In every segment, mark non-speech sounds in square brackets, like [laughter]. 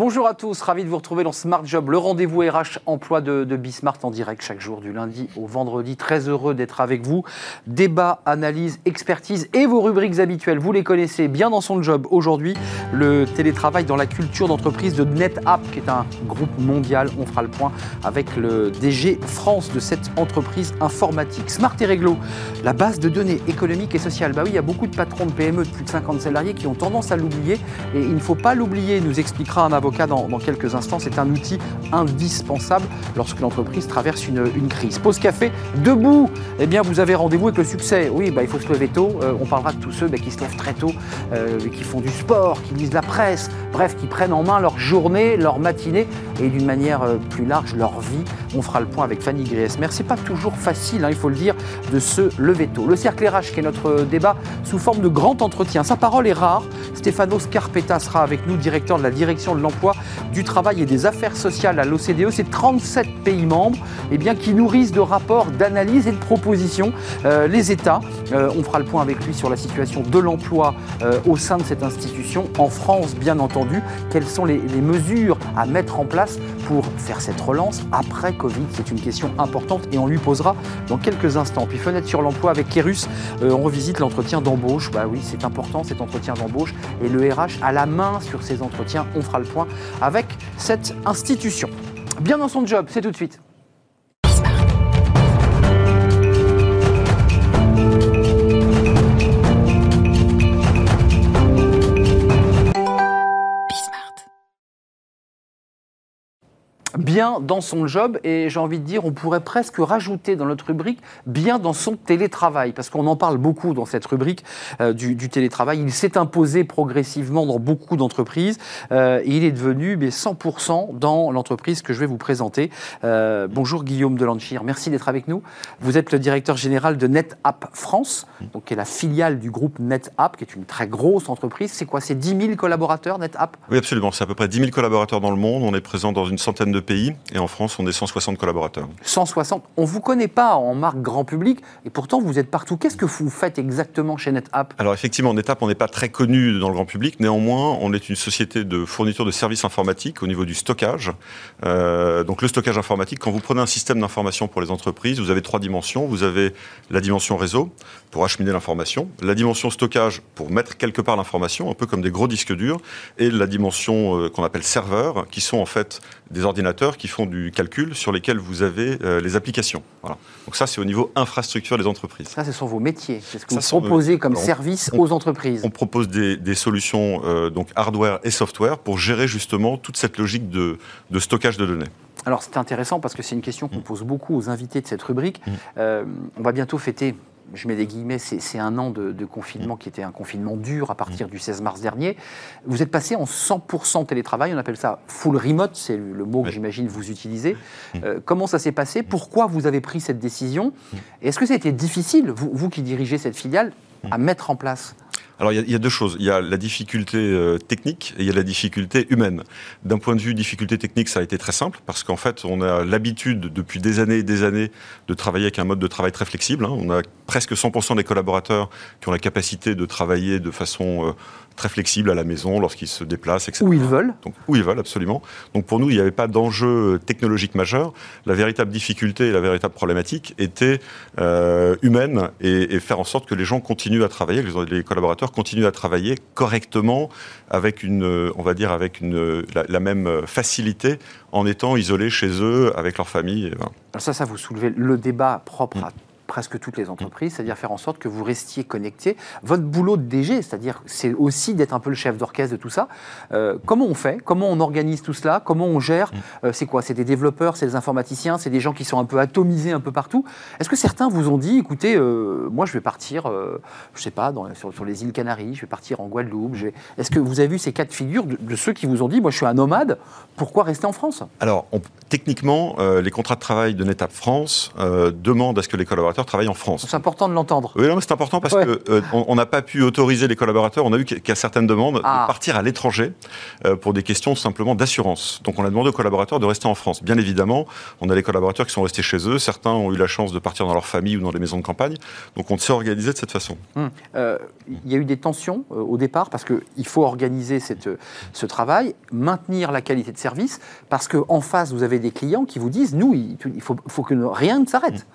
Bonjour à tous, ravi de vous retrouver dans Smart Job, le rendez-vous RH emploi de, Bismart en direct chaque jour du lundi au vendredi. Très heureux d'être avec vous. Débat, analyse, expertise et vos rubriques habituelles, vous les connaissez bien dans son job. Aujourd'hui, le télétravail dans la culture d'entreprise de NetApp, qui est un groupe mondial. On fera le point avec le DG France de cette entreprise informatique. Smart et Réglo, la base de données économiques et sociales. Bah oui, il y a beaucoup de patrons de PME de plus de 50 salariés qui ont tendance à l'oublier et il ne faut pas l'oublier, nous expliquera un avocat dans, dans quelques instants. C'est un outil indispensable lorsque l'entreprise traverse une, crise. Pause café, debout Eh bien, vous avez rendez-vous avec le succès. Oui, bah, il faut se lever tôt. Euh, on parlera de tous ceux bah, qui se lèvent très tôt, euh, qui font du sport, qui lisent la presse, bref, qui prennent en main leur journée, leur matinée et d'une manière euh, plus large leur vie. On fera le point avec Fanny Griesmer. C'est pas toujours facile, hein, il faut le dire, de se lever tôt. Le cercle RH, qui est notre débat sous forme de grand entretien. Sa parole est rare. Stefano Scarpetta sera avec nous, directeur de la direction de l'emploi, du travail et des affaires sociales à l'OCDE. C'est 37 pays membres eh bien, qui nourrissent de rapports, d'analyses et de propositions euh, les États. Euh, on fera le point avec lui sur la situation de l'emploi euh, au sein de cette institution, en France bien entendu. Quelles sont les, mesures à mettre en place pour faire cette relance après Covid? C'est une question importante et on lui posera dans quelques instants. Puis fenêtre sur l'emploi avec Kérus, on revisite l'entretien d'embauche. Bah oui, c'est important cet entretien d'embauche et le RH a la main sur ces entretiens. On fera le point avec cette institution. Bien dans son job, c'est tout de suite. Bien dans son job et j'ai envie de dire, on pourrait presque rajouter dans notre rubrique bien dans son télétravail parce qu'on en parle beaucoup dans cette rubrique euh, du, télétravail. Il s'est imposé progressivement dans beaucoup d'entreprises euh, et il est devenu mais 100% dans l'entreprise que je vais vous présenter. Euh, bonjour Guillaume Delanchir, merci d'être avec nous. Vous êtes le directeur général de NetApp France, donc qui est la filiale du groupe NetApp, qui est une très grosse entreprise. C'est quoi? C'est 10 000 collaborateurs NetApp? Oui, absolument. C'est à peu près 10 000 collaborateurs dans le monde. On est présent dans une centaine de pays et en France, on est 160 collaborateurs. 160 On ne vous connaît pas en marque grand public et pourtant vous êtes partout. Qu'est-ce que vous faites exactement chez NetApp? Alors effectivement, NetApp, on n'est pas très connu dans le grand public. Néanmoins, on est une société de fourniture de services informatiques au niveau du stockage. Euh, donc le stockage informatique, quand vous prenez un système d'information pour les entreprises, vous avez trois dimensions. Vous avez la dimension réseau pour acheminer l'information, la dimension stockage pour mettre quelque part l'information, un peu comme des gros disques durs, et la dimension euh, qu'on appelle serveur, qui sont en fait des ordinateurs qui font du calcul sur lesquels vous avez euh, les applications. Voilà. Donc ça, c'est au niveau infrastructure des entreprises. Ça, ce sont vos métiers. C'est ce que ça, vous proposez comme on, service on, aux entreprises. On propose des, des solutions euh, donc hardware et software pour gérer justement toute cette logique de, de stockage de données. Alors c'est intéressant parce que c'est une question qu'on pose beaucoup aux invités de cette rubrique. Mmh. Euh, on va bientôt fêter je mets des guillemets, c'est un an de, de, confinement qui était un confinement dur à partir du 16 mars dernier. Vous êtes passé en 100% télétravail, on appelle ça full remote, c'est le mot que j'imagine vous utilisez. Euh, comment ça s'est passé? Pourquoi vous avez pris cette décision? Est-ce que ça a été difficile, vous, vous qui dirigez cette filiale, à mettre en place alors il y, a, il y, a deux choses. Il y a la difficulté euh, technique et il y a la difficulté humaine. D'un point de vue difficulté technique, ça a été très simple parce qu'en fait, on a l'habitude depuis des années et des années de travailler avec un mode de travail très flexible. Hein. On a presque 100% des collaborateurs qui ont la capacité de travailler de façon euh, très flexible à la maison lorsqu'ils se déplacent, etc. Où ils veulent. Donc, où ils veulent, absolument. Donc pour nous, il n'y avait pas d'enjeu technologique majeur. La véritable difficulté et la véritable problématique était euh, humaine et, et, faire en sorte que les gens continuent à travailler, les, les collaborateurs continuent à travailler correctement avec une, on va dire, avec une, la, la même facilité en étant isolés chez eux avec leur famille. Et, voilà. Alors ça, ça vous soulevez le débat propre à presque toutes les entreprises, c'est-à-dire faire en sorte que vous restiez connecté. Votre boulot de DG, c'est-à-dire c'est aussi d'être un peu le chef d'orchestre de tout ça. Euh, comment on fait? Comment on organise tout cela? Comment on gère? Euh, C'est quoi? C'est des développeurs, c'est des informaticiens, c'est des gens qui sont un peu atomisés un peu partout. Est-ce que certains vous ont dit, écoutez, euh, moi je vais partir, je sais pas, dans, sur, sur, les îles Canaries, je vais partir en Guadeloupe. Est-ce que vous avez vu ces cas de figure de, de, ceux qui vous ont dit, moi je suis un nomade, pourquoi rester en France? Alors, on, techniquement, les contrats de travail de NetApp France demandent à ce que les collaborateurs collaborateurs travaillent en France. C'est important de l'entendre. Oui, c'est important parce qu'on n'a pas pu autoriser les collaborateurs, on a eu qu'à certaines demandes ah. de partir à l'étranger pour des questions simplement d'assurance. Donc on a demandé aux collaborateurs de rester en France. Bien évidemment, on a les collaborateurs qui sont restés chez eux, certains ont eu la chance de partir dans leur famille ou dans les maisons de campagne, donc on s'est organisé de cette façon. Hum. Il y a eu des tensions au départ parce qu'il faut organiser cette, ce travail, maintenir la qualité de service, parce qu'en face, vous avez des clients qui vous disent, nous, il faut, faut que rien ne s'arrête.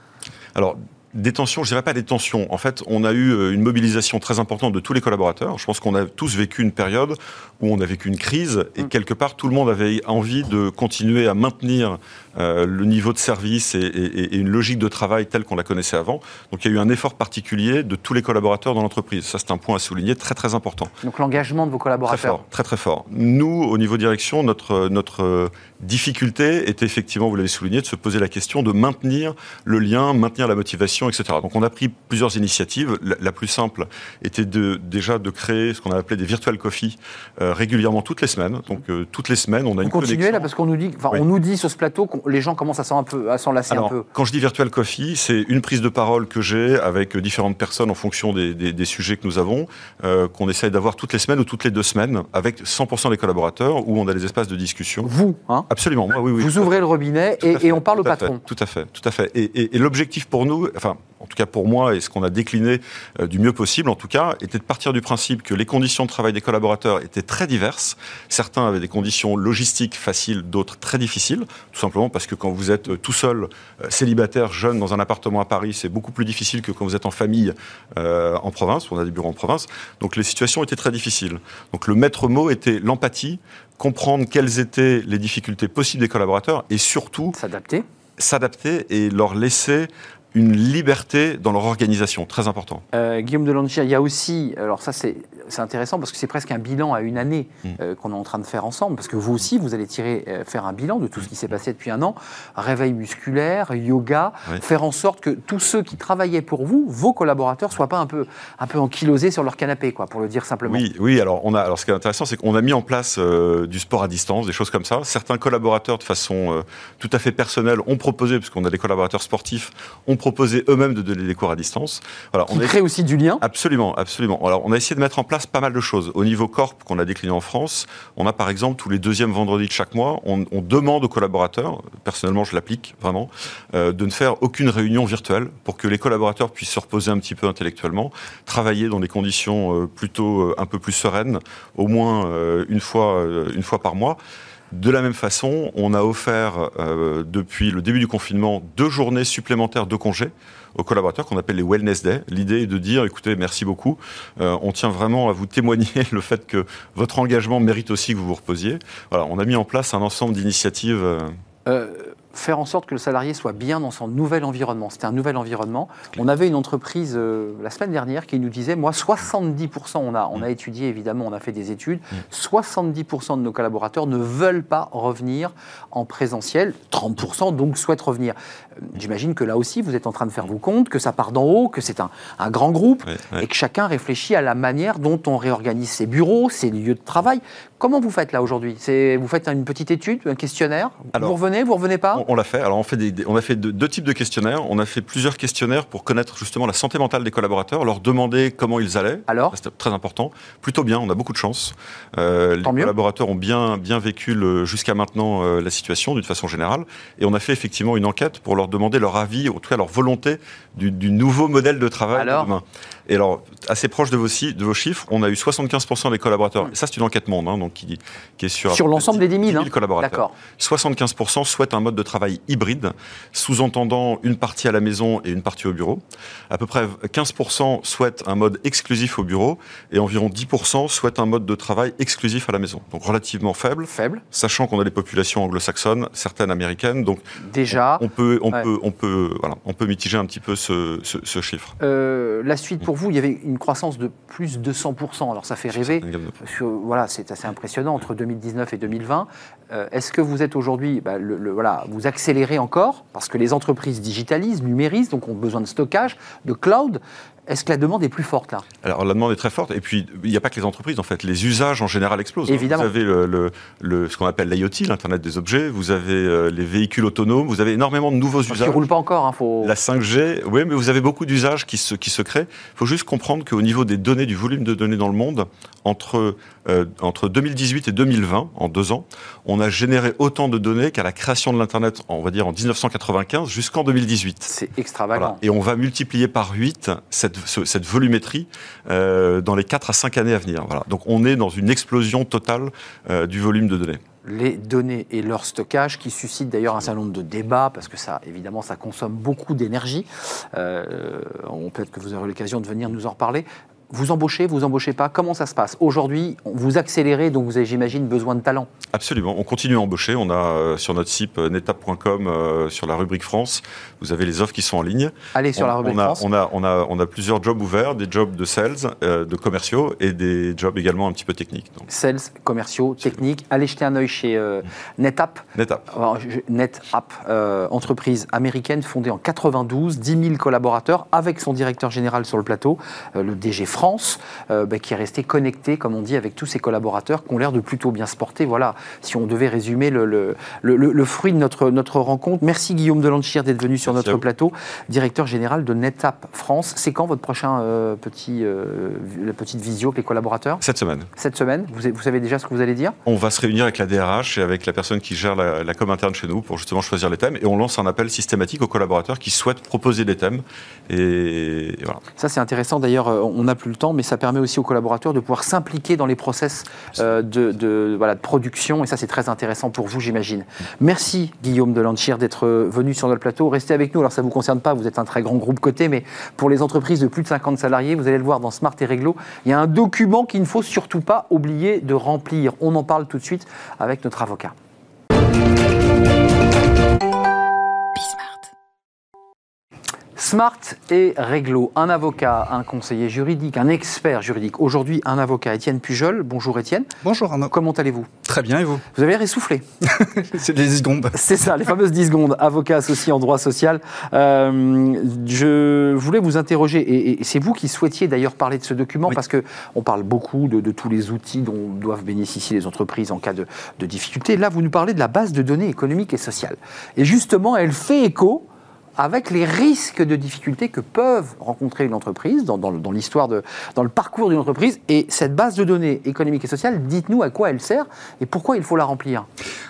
Alors, des tensions, je dirais pas des tensions. En fait, on a eu euh, une mobilisation très importante de tous les collaborateurs. Je pense qu'on a tous vécu une période où on a vécu une crise et mm. quelque part tout le monde avait envie de continuer à maintenir euh, le niveau de service et, une logique de travail telle qu'on la connaissait avant. Donc il y a eu un effort particulier de tous les collaborateurs dans l'entreprise. Ça c'est un point à souligner très très important. Donc l'engagement de vos collaborateurs. Très fort, très très fort. Nous, au niveau direction, notre notre difficulté était effectivement, vous l'avez souligné, de se poser la question de maintenir le lien, maintenir la motivation, etc. Donc on a pris plusieurs initiatives. La, plus simple était de, déjà de créer ce qu'on a appelé des virtual coffee euh, régulièrement toutes les semaines. Donc euh, toutes les semaines, on a une continuez là parce qu'on nous dit, enfin, on nous dit sur ce plateau que les gens commencent à s'en un peu, à s'en lasser un peu. Quand je dis virtual coffee, c'est une prise de parole que j'ai avec différentes personnes en fonction des, des, sujets que nous avons, euh, qu'on essaye d'avoir toutes les semaines ou toutes les deux semaines avec 100% des collaborateurs où on a des espaces de discussion. Vous, hein Absolument. Moi, oui, oui, Vous ouvrez le robinet et, et, on parle au patron. tout à fait, tout à fait. Et, et l'objectif pour nous, enfin, en tout cas pour moi, et ce qu'on a décliné euh, du mieux possible, en tout cas, était de partir du principe que les conditions de travail des collaborateurs étaient très diverses. Certains avaient des conditions logistiques faciles, d'autres très difficiles, tout simplement parce que quand vous êtes euh, tout seul, euh, célibataire, jeune, dans un appartement à Paris, c'est beaucoup plus difficile que quand vous êtes en famille en province, on a des bureaux en province. Donc les situations étaient très difficiles. Donc le maître mot était l'empathie, comprendre quelles étaient les difficultés possibles des collaborateurs et surtout s'adapter s'adapter et leur laisser une liberté dans leur organisation, très important. Euh, Guillaume Delangia, il y a aussi, alors ça c'est intéressant parce que c'est presque un bilan à une année mm. euh, qu'on est en train de faire ensemble, parce que vous aussi, vous allez tirer, euh, faire un bilan de tout ce qui s'est passé depuis un an, réveil musculaire, yoga, faire en sorte que tous ceux qui travaillaient pour vous, vos collaborateurs, soient pas un peu, un peu ankylosés sur leur canapé, quoi, pour le dire simplement. Oui, oui alors, on a, alors ce qui est intéressant, c'est qu'on a mis en place du sport à distance, des choses comme ça. Certains collaborateurs, de façon tout à fait personnelle, ont proposé, parce qu'on a des collaborateurs sportifs, ont proposer eux-mêmes de donner des cours à distance. Voilà, on crée aussi du lien Absolument, absolument. Alors, on a essayé de mettre en place pas mal de choses. Au niveau corp qu'on a décliné en France, on a par exemple tous les deuxièmes vendredis de chaque mois, on, demande aux collaborateurs, personnellement je l'applique vraiment, euh, de ne faire aucune réunion virtuelle pour que les collaborateurs puissent se reposer un petit peu intellectuellement, travailler dans des conditions euh, plutôt euh, un peu plus sereines, au moins une, fois, une fois par mois. De la même façon, on a offert depuis le début du confinement deux journées supplémentaires de congés aux collaborateurs qu'on appelle les Wellness Day. L'idée est de dire, écoutez, merci beaucoup, euh, on tient vraiment à vous témoigner [laughs] le fait que votre engagement mérite aussi que vous vous reposiez. Voilà, on a mis en place un ensemble d'initiatives. Euh, faire en sorte que le salarié soit bien dans son nouvel environnement. C'était un nouvel environnement. On avait une entreprise euh, la semaine dernière qui nous disait, moi, 70%, on a, on a mm. étudié évidemment, on a fait des études, 70% mm. de nos collaborateurs ne veulent pas revenir en présentiel, 30% donc souhaitent revenir. J'imagine que là aussi, vous êtes en train de faire vous compte que ça part d'en haut, que c'est un, un, grand groupe et que chacun réfléchit à la manière dont on réorganise ses bureaux, ses lieux de travail. Comment vous faites là aujourd'hui? Vous faites une petite étude, un questionnaire? Vous revenez, vous revenez pas? on, l'a fait. Alors on, fait on a fait deux, types de questionnaires. On a fait plusieurs questionnaires pour connaître justement la santé mentale des collaborateurs, leur demander comment ils allaient. Alors C'était très important. Plutôt bien, on a beaucoup de chance. Euh, les collaborateurs ont bien, bien vécu jusqu'à maintenant euh, la situation d'une façon générale. Et on a fait effectivement une enquête pour leur demander leur avis, en tout cas leur volonté du, nouveau modèle de travail alors demain. Et alors, assez proche de vos, de vos chiffres, on a eu 75% des collaborateurs, ça c'est une enquête monde, hein, donc qui, qui, est sur... Sur l'ensemble des 10 000, 10 000 collaborateurs. 75% souhaitent un mode de travail hybride, sous-entendant une partie à la maison et une partie au bureau. À peu près 15% souhaitent un mode exclusif au bureau, et environ 10% souhaitent un mode de travail exclusif à la maison. Donc relativement faible. Faible. Sachant qu'on a des populations anglo-saxonnes, certaines américaines, donc... Déjà. On, peut, on, peut, on, peut, voilà, on peut mitiger un petit peu ce, ce, chiffre. Euh, la suite pour vous, il y avait une croissance de plus de 100%. Alors ça fait rêver. voilà, c'est assez impressionnant entre 2019 et 2020. Euh, est-ce que vous êtes aujourd'hui, bah, le, voilà, vous accélérez encore parce que les entreprises digitalisent, numérisent, donc ont besoin de stockage, de cloud. Est-ce que la demande est plus forte là? Alors la demande est très forte, et puis il n'y a pas que les entreprises en fait, les usages en général explosent. Évidemment. Vous avez le, le, ce qu'on appelle l'IoT, l'Internet des objets, vous avez euh, les véhicules autonomes, vous avez énormément de nouveaux usages. Qui ne roulent pas encore, hein, faut... La 5G, oui, mais vous avez beaucoup d'usages qui se, qui se créent. Il faut juste comprendre qu'au niveau des données, du volume de données dans le monde, entre, euh, entre 2018 et 2020, en deux ans, on a généré autant de données qu'à la création de l'Internet, on va dire en 1995 jusqu'en 2018. C'est extravagant. Et on va multiplier par 8 cette, cette volumétrie euh, dans les 4 à 5 années à venir. Voilà. Donc on est dans une explosion totale euh, du volume de données les données et leur stockage, qui suscitent d'ailleurs un certain nombre de débats, parce que ça, évidemment, ça consomme beaucoup d'énergie. Euh, Peut-être que vous aurez l'occasion de venir nous en reparler. Vous embauchez, vous embauchez pas Comment ça se passe Aujourd'hui, vous accélérez, donc vous avez, j'imagine, besoin de talent. Absolument. On continue à embaucher. On a euh, sur notre site euh, netap.com, euh, sur la rubrique France, vous avez les offres qui sont en ligne. Allez sur la rubrique on a, France. On a, on, a, on a plusieurs jobs ouverts, des jobs de sales, de commerciaux et des jobs également un petit peu techniques. Donc. Sales, commerciaux, techniques. Allez jeter un œil chez NetApp. NetApp. NetApp, entreprise américaine fondée en 92, 10 000 collaborateurs, avec son directeur général sur le plateau, le DG France, euh, bah, qui est resté connecté, comme on dit, avec tous ses collaborateurs qui ont l'air de plutôt bien se porter. Voilà, si on devait résumer le, le, le, fruit de notre, notre rencontre. Merci Guillaume Delanchir d'être venu sur notre plateau, directeur général de NetApp France. C'est quand votre prochain euh, petit, euh, la petite visio avec les collaborateurs? Cette semaine. Cette semaine vous, vous, savez déjà ce que vous allez dire? On va se réunir avec la DRH et avec la personne qui gère la, com interne chez nous pour justement choisir les thèmes et on lance un appel systématique aux collaborateurs qui souhaitent proposer des thèmes. Et, voilà. Ça c'est intéressant d'ailleurs, on a le temps, mais ça permet aussi aux collaborateurs de pouvoir s'impliquer dans les process euh, de, voilà, de production, et ça c'est très intéressant pour vous, j'imagine. Merci Guillaume de Lanchir d'être venu sur notre plateau. Restez avec nous, alors ça ne vous concerne pas, vous êtes un très grand groupe côté, mais pour les entreprises de plus de 50 salariés, vous allez le voir dans Smart et Réglo, il y a un document qu'il ne faut surtout pas oublier de remplir. On en parle tout de suite avec notre avocat. Smart et Réglo, un avocat, un conseiller juridique, un expert juridique. Aujourd'hui, un avocat, Étienne Pujol. Bonjour Étienne. Bonjour Arnaud. Comment allez-vous? Très bien, et vous? Vous avez essoufflé. [laughs] C'est les 10 secondes. C'est ça, les fameuses 10 secondes. Avocat associé en droit social. Euh, je voulais vous interroger, et, c'est vous qui souhaitiez d'ailleurs parler de ce document, parce qu'on parle beaucoup de, tous les outils dont doivent bénéficier les entreprises en cas de, de difficulté. Là, vous nous parlez de la base de données économiques et sociales. Et justement, elle fait écho avec les risques de difficultés que peuvent rencontrer une entreprise dans, l'histoire, de, dans le parcours d'une entreprise. Et cette base de données économique et sociale, dites-nous à quoi elle sert et pourquoi il faut la remplir.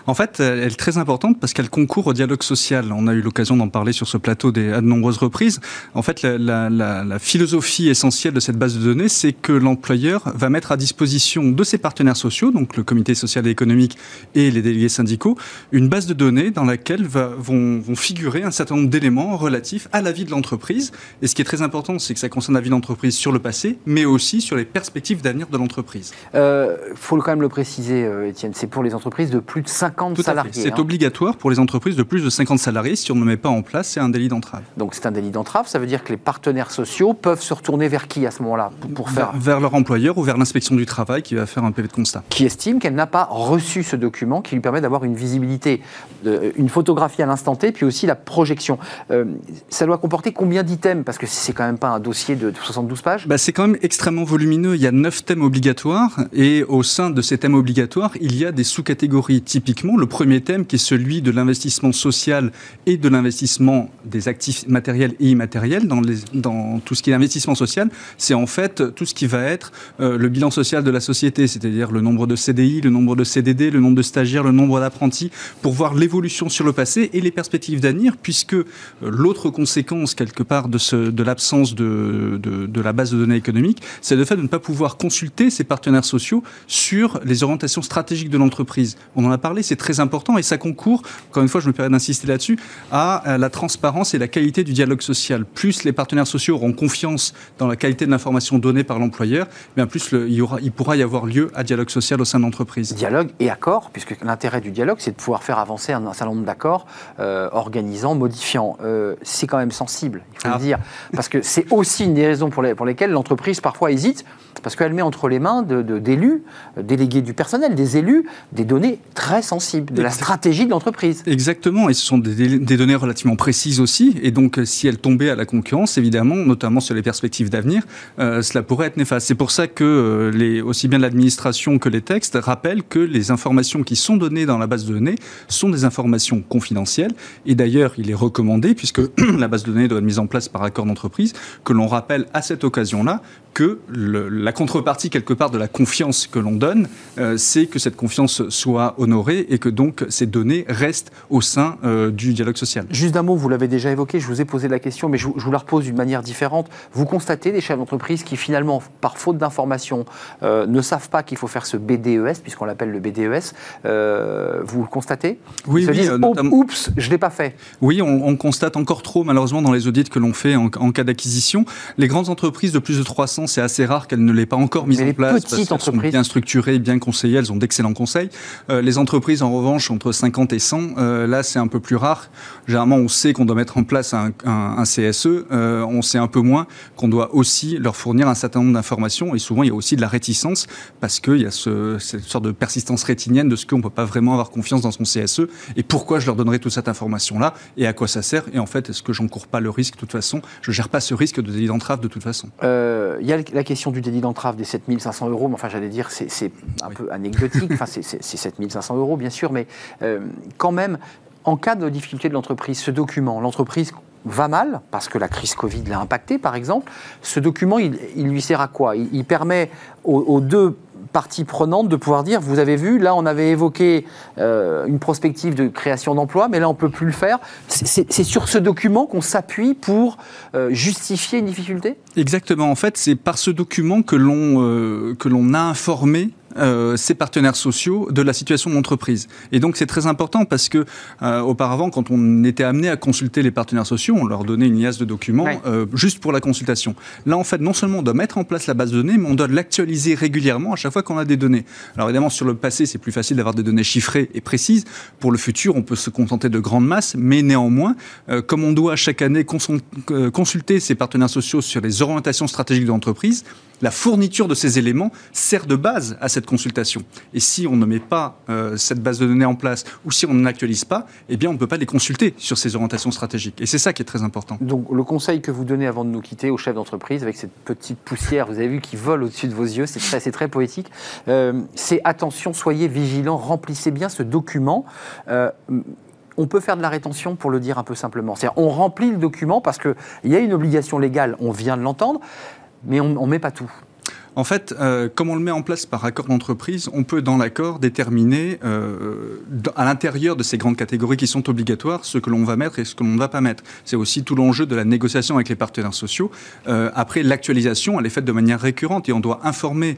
En fait, elle est très importante parce qu'elle concourt au dialogue social. On a eu l'occasion d'en parler sur ce plateau à de nombreuses reprises. En fait, la, philosophie essentielle de cette base de données, c'est que l'employeur va mettre à disposition de ses partenaires sociaux, donc le comité social et économique et les délégués syndicaux, une base de données dans laquelle vont figurer un certain nombre d'éléments relatifs à la vie de l'entreprise. Et ce qui est très important, c'est que ça concerne la vie de l'entreprise sur le passé, mais aussi sur les perspectives d'avenir de l'entreprise. Il euh, faut quand même le préciser, euh, Étienne, c'est pour les entreprises de plus de 50 salariés. C'est hein. obligatoire pour les entreprises de plus de 50 salariés. Si on ne le met pas en place, c'est un délit d'entrave. Donc c'est un délit d'entrave, ça veut dire que les partenaires sociaux peuvent se retourner vers qui à ce moment-là pour, faire... Vers, leur employeur ou vers l'inspection du travail qui va faire un PV de constat. Qui estime qu'elle n'a pas reçu ce document qui lui permet d'avoir une visibilité, une photographie à l'instant T, puis aussi la projection. Euh, ça doit comporter combien d'items? Parce que c'est quand même pas un dossier de 72 pages. Bah, c'est quand même extrêmement volumineux. Il y a 9 thèmes obligatoires et au sein de ces thèmes obligatoires, il y a des sous-catégories. Typiquement, le premier thème qui est celui de l'investissement social et de l'investissement des actifs matériels et immatériels dans, les, dans tout ce qui est investissement social, c'est en fait tout ce qui va être euh, le bilan social de la société, c'est-à-dire le nombre de CDI, le nombre de CDD, le nombre de stagiaires, le nombre d'apprentis, pour voir l'évolution sur le passé et les perspectives d'avenir, puisque l'autre conséquence, quelque part, de, ce, de l'absence de, la base de données économiques, c'est le fait de ne pas pouvoir consulter ses partenaires sociaux sur les orientations stratégiques de l'entreprise. On en a parlé, c'est très important et ça concourt, encore une fois, je me permets d'insister là-dessus, à la transparence et la qualité du dialogue social. Plus les partenaires sociaux auront confiance dans la qualité de l'information donnée par l'employeur, bien plus il, y aura, il pourra y avoir lieu à dialogue social au sein de l'entreprise. Dialogue et accord, puisque l'intérêt du dialogue, c'est de pouvoir faire avancer un, certain nombre d'accords euh, organisant, modifiant. Euh, c'est quand même sensible, il faut le ah. dire. Parce que c'est aussi une des raisons pour, pour lesquelles l'entreprise parfois hésite parce qu'elle met entre les mains d'élus, de, délégués du personnel, des élus, des données très sensibles, de la stratégie de l'entreprise. Exactement, et ce sont des, données relativement précises aussi, et donc euh, si elles tombaient à la concurrence, évidemment, notamment sur les perspectives d'avenir, euh, cela pourrait être néfaste. C'est pour ça que euh, les, aussi bien l'administration que les textes rappellent que les informations qui sont données dans la base de données sont des informations confidentielles, et d'ailleurs, il est recommandé, puisque [clears throat] la base de données doit être mise en place par accord d'entreprise, que l'on rappelle à cette occasion-là que la contrepartie quelque part de la confiance que l'on donne, euh, c'est que cette confiance soit honorée et que donc ces données restent au sein euh, du dialogue social. Juste d'un mot, vous l'avez déjà évoqué, je vous ai posé la question, mais je, vous la repose d'une manière différente. Vous constatez des chefs d'entreprise qui finalement, par faute d'information, euh, ne savent pas qu'il faut faire ce BDES, puisqu'on l'appelle le BDES. vous le constatez? Oui, oui. Oups, je ne l'ai pas fait. Oui, on, constate encore trop, malheureusement, dans les audits que l'on fait en, en cas d'acquisition. Les grandes entreprises de plus de 300 c'est assez rare qu'elle ne l'ait pas encore mise en place. Petites parce sont bien structurées, bien conseillées, elles ont d'excellents conseils. Euh, les entreprises, en revanche, entre 50 et 100, euh, là, c'est un peu plus rare. Généralement, on sait qu'on doit mettre en place un, CSE. Euh, on sait un peu moins qu'on doit aussi leur fournir un certain nombre d'informations. Et souvent, il y a aussi de la réticence parce qu'il y a ce, cette sorte de persistance rétinienne de ce qu'on ne peut pas vraiment avoir confiance dans son CSE. Et pourquoi je leur donnerai toute cette information-là et à quoi ça sert Et en fait, est-ce que j'encours pas le risque de toute façon? Je gère pas ce risque de délit d'entrave de toute façon. Il y a la question du délit d'entrave des 7500 euros, mais enfin, j'allais dire, c'est un peu anecdotique. [laughs] enfin, c'est 7500 euros, bien sûr, mais euh, quand même, en cas de difficulté de l'entreprise, ce document, l'entreprise va mal, parce que la crise Covid l'a impacté, par exemple, ce document, il, lui sert à quoi? Il, permet aux deux partie prenante de pouvoir dire, vous avez vu, là on avait évoqué euh, une prospective de création d'emplois, mais là on peut plus le faire. C'est sur ce document qu'on s'appuie pour euh, justifier une difficulté? Exactement. En fait, c'est par ce document que l'on euh, que l'on a informé euh, ses partenaires sociaux de la situation de l'entreprise. Et donc c'est très important parce que euh, auparavant, quand on était amené à consulter les partenaires sociaux, on leur donnait une liasse de documents euh, juste pour la consultation. Là, en fait, non seulement on doit mettre en place la base de données, mais on doit l'actualiser régulièrement à chaque fois qu'on a des données. Alors évidemment, sur le passé, c'est plus facile d'avoir des données chiffrées et précises. Pour le futur, on peut se contenter de grandes masses, mais néanmoins, comme on doit chaque année consulter ses partenaires sociaux sur les orientations stratégiques de l'entreprise, la fourniture de ces éléments sert de base à cette consultation. Et si on ne met pas euh, cette base de données en place ou si on n'actualise pas, eh bien on ne peut pas les consulter sur ces orientations stratégiques. Et c'est ça qui est très important. Donc le conseil que vous donnez avant de nous quitter aux chefs d'entreprise, avec cette petite poussière, vous avez vu, qui vole au-dessus de vos yeux, c'est très, très poétique, euh, c'est attention, soyez vigilants, remplissez bien ce document. Euh, on peut faire de la rétention pour le dire un peu simplement. C'est-à-dire, on remplit le document parce qu'il y a une obligation légale, on vient de l'entendre, mais on ne met pas tout. En fait, euh, comme on le met en place par accord d'entreprise, on peut dans l'accord déterminer euh, à l'intérieur de ces grandes catégories qui sont obligatoires ce que l'on va mettre et ce que l'on ne va pas mettre. C'est aussi tout l'enjeu de la négociation avec les partenaires sociaux. Euh, après, l'actualisation, elle est faite de manière récurrente et on doit informer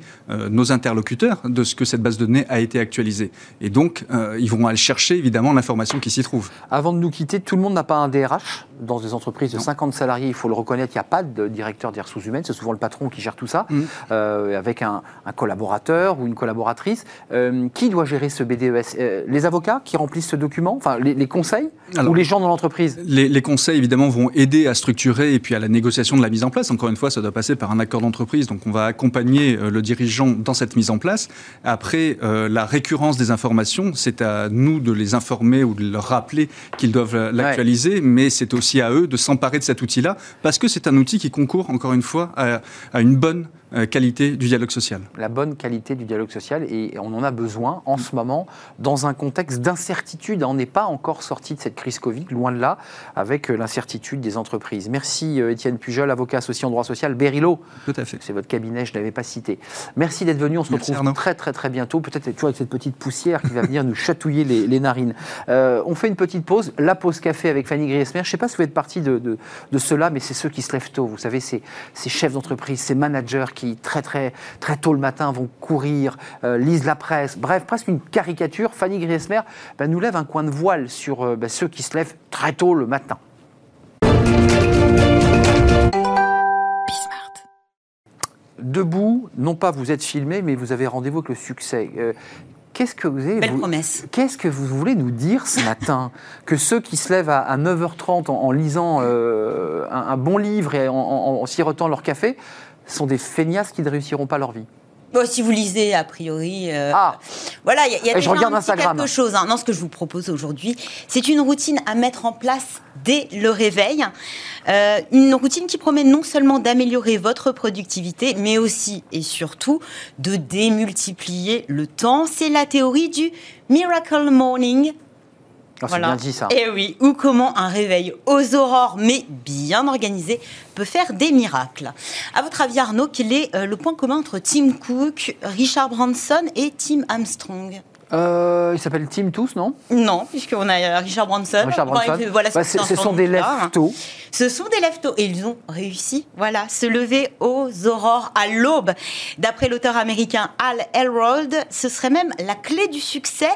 nos interlocuteurs de ce que cette base de données a été actualisée. Et donc, ils vont aller chercher évidemment l'information qui s'y trouve. Avant de nous quitter, tout le monde n'a pas un DRH dans des entreprises de 50 salariés. Il faut le reconnaître, il n'y a pas de directeur des ressources humaines. C'est souvent le patron qui gère tout ça. Mmh. Euh, avec un, collaborateur ou une collaboratrice. Euh, qui doit gérer ce BDES euh, Les avocats qui remplissent ce document Enfin, les, conseils Ou les gens dans l'entreprise? les, conseils, évidemment, vont aider à structurer et puis à la négociation de la mise en place. Encore une fois, ça doit passer par un accord d'entreprise. Donc, on va accompagner le dirigeant dans cette mise en place. Après, la récurrence des informations, c'est à nous de les informer ou de leur rappeler qu'ils doivent l'actualiser. Mais c'est aussi à eux de s'emparer de cet outil-là parce que c'est un outil qui concourt, encore une fois, à, à une bonne qualité du dialogue social. La bonne qualité du dialogue social, et on en a besoin en ce moment, dans un contexte d'incertitude. On n'est pas encore sorti de cette crise Covid, loin de là, avec euh, l'incertitude des entreprises. Merci euh, Étienne Pujol, avocat associé en droit social, Berilo. Tout à fait. C'est votre cabinet, je ne l'avais pas cité. Merci d'être venu, on se retrouve très très très bientôt, peut-être toujours avec cette petite poussière qui va venir nous chatouiller les, narines. on fait une petite pause, la pause café avec Fanny Griesmer. Je ne sais pas si vous êtes partie de, de, de cela, mais c'est ceux qui se lèvent tôt. Vous savez, ces chefs d'entreprise, ces managers qui très très très tôt le matin vont courir, euh, lisent la presse, bref, presque une caricature. Fanny Griesmer ben, nous lève un coin de voile sur euh, ben, ceux qui se lèvent très tôt le matin. Debout, non pas vous êtes filmé, mais vous avez rendez-vous avec le succès. Euh, Qu'est-ce que vous avez, Belle vous- promesse. Qu'est-ce que vous voulez nous dire ce matin Que ceux qui se lèvent à, à 9h30 en, en lisant euh, un, un bon livre et en, en- en sirotant leur café sont des feignasses qui ne réussiront pas leur vie Bon, si vous lisez, a priori. euh, Ah Voilà, il y a, y a je regarde un petit Instagram. quelque chose. hein. Non, ce que je vous propose aujourd'hui, c'est une routine à mettre en place dès le réveil. Euh, une routine qui promet non seulement d'améliorer votre productivité, mais aussi et surtout de démultiplier le temps. C'est la théorie du Miracle Morning. C'est Voilà. bien dit ça. Et oui, ou comment un réveil aux aurores, mais bien organisé, peut faire des miracles. À votre avis, Arnaud, quel est euh, le point commun entre Tim Cook, Richard Branson et Tim Armstrong? Euh, ils s'appellent Team tous, non? Non, puisqu'on a Richard Branson. Richard Branson. Voilà, Bah, ce sont des là, hein. lèvres tôt. Ce sont des lève-tôt et ils ont réussi, voilà, se lever aux aurores à l'aube. D'après l'auteur américain Al Elrod, ce serait même la clé du succès.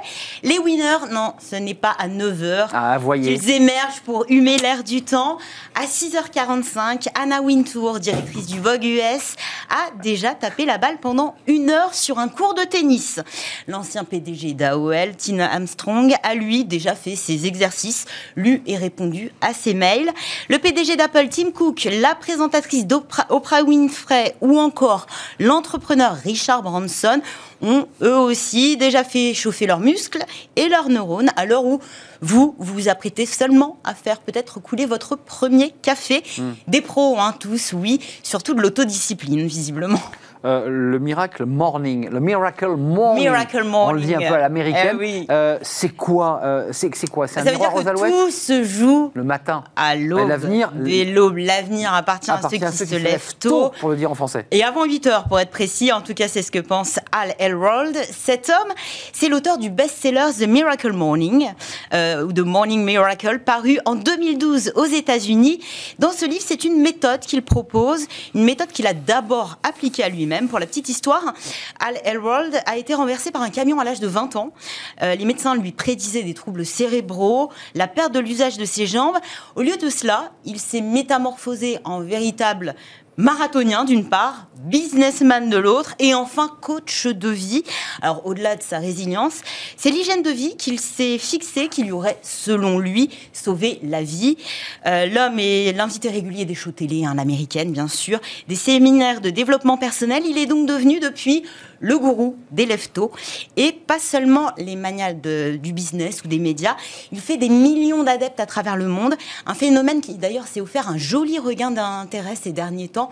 Les winners, non, ce n'est pas à 9h. Ah, voyez. Qu'ils émergent pour humer l'air du temps. À 6h45, Anna Wintour, directrice du Vogue US, a déjà tapé la balle pendant une heure sur un cours de tennis. L'ancien PDG d'AOL, Tina Armstrong, a lui déjà fait ses exercices, lu et répondu à ses mails. Le PDG d'Apple, Tim Cook, la présentatrice d'Oprah Oprah Winfrey ou encore l'entrepreneur Richard Branson ont eux aussi déjà fait chauffer leurs muscles et leurs neurones à l'heure où vous vous vous apprêtez seulement à faire peut-être couler votre premier café. Des pros, hein, tous, oui, surtout de l'autodiscipline, visiblement. Euh, le Miracle Morning. Le Miracle Morning. Miracle On le dit un Morning. peu à l'américaine. Eh oui. Euh, c'est quoi euh, C'est quoi? C'est un Ça veut dire miroir aux que alouettes? tout se joue Le matin. à l'aube. l'avenir- l'avenir appartient, à ceux qui se lèvent tôt. pour le dire en français. Et avant 8 heures, pour être précis, en tout cas, c'est ce que pense Al Elrold. Cet homme, c'est l'auteur du best-seller The Miracle Morning, euh, ou The Morning Miracle, paru en 2012 aux États-Unis. Dans ce livre, c'est une méthode qu'il propose, une méthode qu'il a d'abord appliquée à lui-même. Pour la petite histoire, Al Elrold a été renversé par un camion à l'âge de 20 ans. Euh, les médecins lui prédisaient des troubles cérébraux, la perte de l'usage de ses jambes. Au lieu de cela, il s'est métamorphosé en véritable marathonien d'une part, businessman de l'autre et enfin coach de vie. Alors au-delà de sa résilience, c'est l'hygiène de vie qu'il s'est fixé qui lui aurait, selon lui, sauvé la vie. Euh, L'homme est l'invité régulier des shows télé, hein, l'américaine bien sûr, des séminaires de développement personnel. Il est donc devenu depuis le gourou des leftos et pas seulement les manias de- du business ou des médias. Il fait des millions d'adeptes à travers le monde, un phénomène qui d'ailleurs s'est offert un joli regain d'intérêt ces derniers temps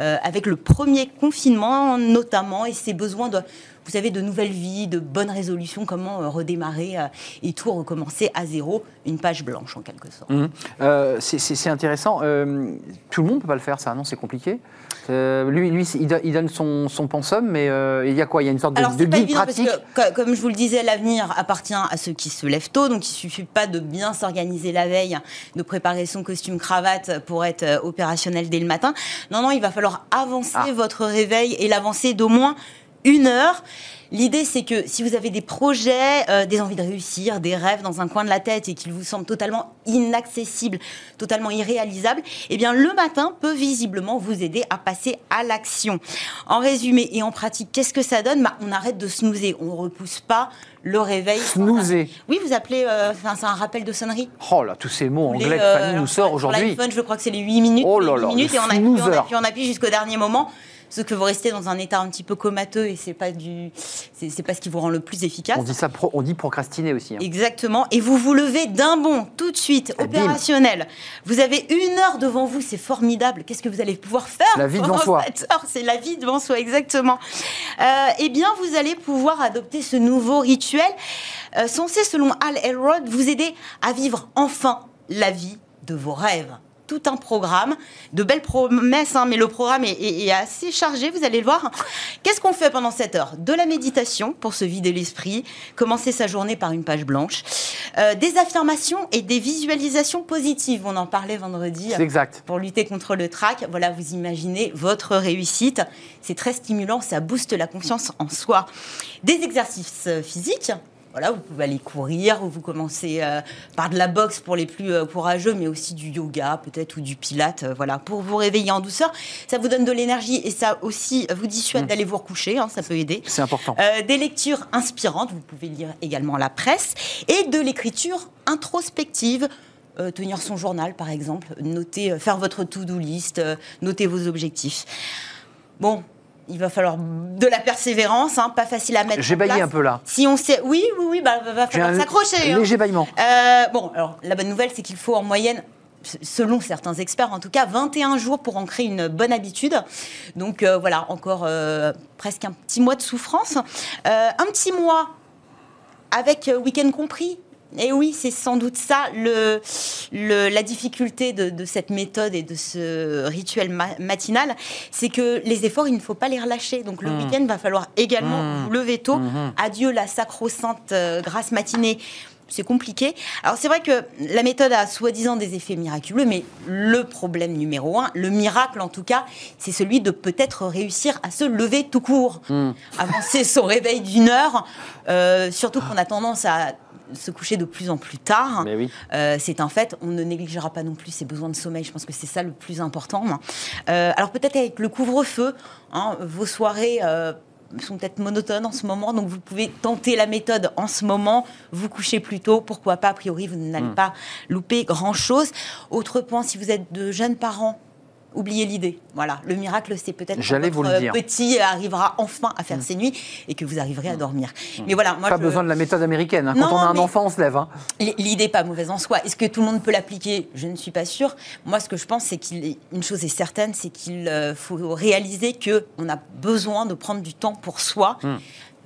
euh, avec le premier confinement notamment et ses besoins de vous savez, de nouvelles vies, de bonnes résolutions, comment euh, redémarrer euh, et tout recommencer à zéro, une page blanche en quelque sorte. Mhm. Euh, c'est- intéressant. Euh, tout le monde ne peut pas le faire, ça, non C'est compliqué. Euh, lui, lui il, do- il donne son, son pensum, mais il y a quoi? Il y a une sorte de, Alors de guide parce pratique? que, co- comme je vous le disais, l'avenir appartient à ceux qui se lèvent tôt, donc il suffit pas de bien s'organiser la veille, de préparer son costume cravate pour être opérationnel dès le matin. Non, non, il va falloir avancer Ah. votre réveil et l'avancer d'au moins une heure. L'idée, c'est que si vous avez des projets, euh, des envies de réussir, des rêves dans un coin de la tête et qu'ils vous semblent totalement inaccessibles, totalement irréalisables, eh bien, le matin peut visiblement vous aider à passer à l'action. En résumé et en pratique, qu'est-ce que ça donne? Bah, On arrête de snoozer, on ne repousse pas le réveil. Snoozer. Oui, vous appelez, euh, c'est un rappel de sonnerie. Oh là, tous ces mots anglais que euh, Fanny nous sort aujourd'hui. l'iPhone, je crois que c'est les 8 minutes. Oh là 8 là, minutes et on appuie, on appuie, on appuie jusqu'au dernier moment. Sauf que vous restez dans un état un petit peu comateux et c'est pas du, c'est pas ce qui vous rend le plus efficace. On dit ça, pro- on dit procrastiner aussi. hein. Exactement. Et vous vous levez d'un bond, tout de suite, opérationnel. Vous avez une heure devant vous, c'est formidable. Qu'est-ce que vous allez pouvoir faire La vie devant soi. C'est la vie devant soi, exactement. Euh, eh bien, vous allez pouvoir adopter ce nouveau rituel euh, censé, selon Al Elrod, vous aider à vivre enfin la vie de vos rêves. Tout un programme, de belles promesses, hein, mais le programme est, est- est assez chargé, vous allez le voir. Qu'est-ce qu'on fait pendant cette heure? De la méditation pour se vider l'esprit, commencer sa journée par une page blanche, Euh, des affirmations et des visualisations positives. On en parlait vendredi C'est exact. pour lutter contre le trac. Voilà, vous imaginez votre réussite. C'est très stimulant, ça booste la confiance en soi. Des exercices physiques. Voilà, vous pouvez aller courir, ou vous commencez euh, par de la boxe pour les plus euh, courageux, mais aussi du yoga peut-être ou du pilate, euh, voilà, pour vous réveiller en douceur. Ça vous donne de l'énergie et ça aussi vous dissuade Mm. d'aller vous recoucher, hein, ça peut aider. C'est important. Des lectures inspirantes, vous pouvez lire également la presse, et de l'écriture introspective. tenir son journal, par exemple, noter, faire votre to-do list, noter vos objectifs. Bon, il va falloir de la persévérance, hein, pas facile à mettre J'ai en baillé un peu là. Si on sait, oui, oui, oui, bah, va falloir s'accrocher. hein. léger bâillement. Euh, bon, alors la bonne nouvelle, c'est qu'il faut en moyenne, selon certains experts en tout cas, 21 jours pour ancrer une bonne habitude. Donc euh, voilà, encore euh, presque un petit mois de souffrance. Euh, un petit mois avec week-end compris. Et oui, c'est sans doute ça le, le- la difficulté de, de cette méthode et de ce rituel ma- matinal, c'est que les efforts, il ne faut pas les relâcher. Donc le week-end, va falloir également vous lever tôt. Adieu la sacro-sainte euh, grasse matinée. C'est compliqué. Alors c'est vrai que la méthode a soi-disant des effets miraculeux, mais le problème numéro un, le miracle en tout cas, c'est celui de peut-être réussir à se lever tout court, avancer son réveil d'une heure, euh, surtout qu'on a tendance à se coucher de plus en plus tard. Oui. Euh, c'est un fait. On ne négligera pas non plus ses besoins de sommeil. Je pense que c'est ça le plus important. Euh, alors peut-être avec le couvre-feu, hein, vos soirées. euh, sont peut-être monotones en ce moment, donc vous pouvez tenter la méthode en ce moment, vous couchez plus tôt, pourquoi pas, a priori vous n'allez pas louper grand-chose. Autre point, si vous êtes de jeunes parents, oubliez l'idée. Voilà, le miracle c'est peut-être le votre dire. petit arrivera enfin à faire ses nuits et que vous arriverez à dormir. Mais voilà, moi Pas je- besoin de la méthode américaine. hein. Quand on a un enfant, on se lève. hein. L'idée n'est pas mauvaise en soi. Est-ce que tout le monde peut l'appliquer? Je ne suis pas sûre. Moi, ce que je pense, c'est qu'une chose est certaine, c'est qu'il euh, faut réaliser qu'on a besoin de prendre du temps pour soi.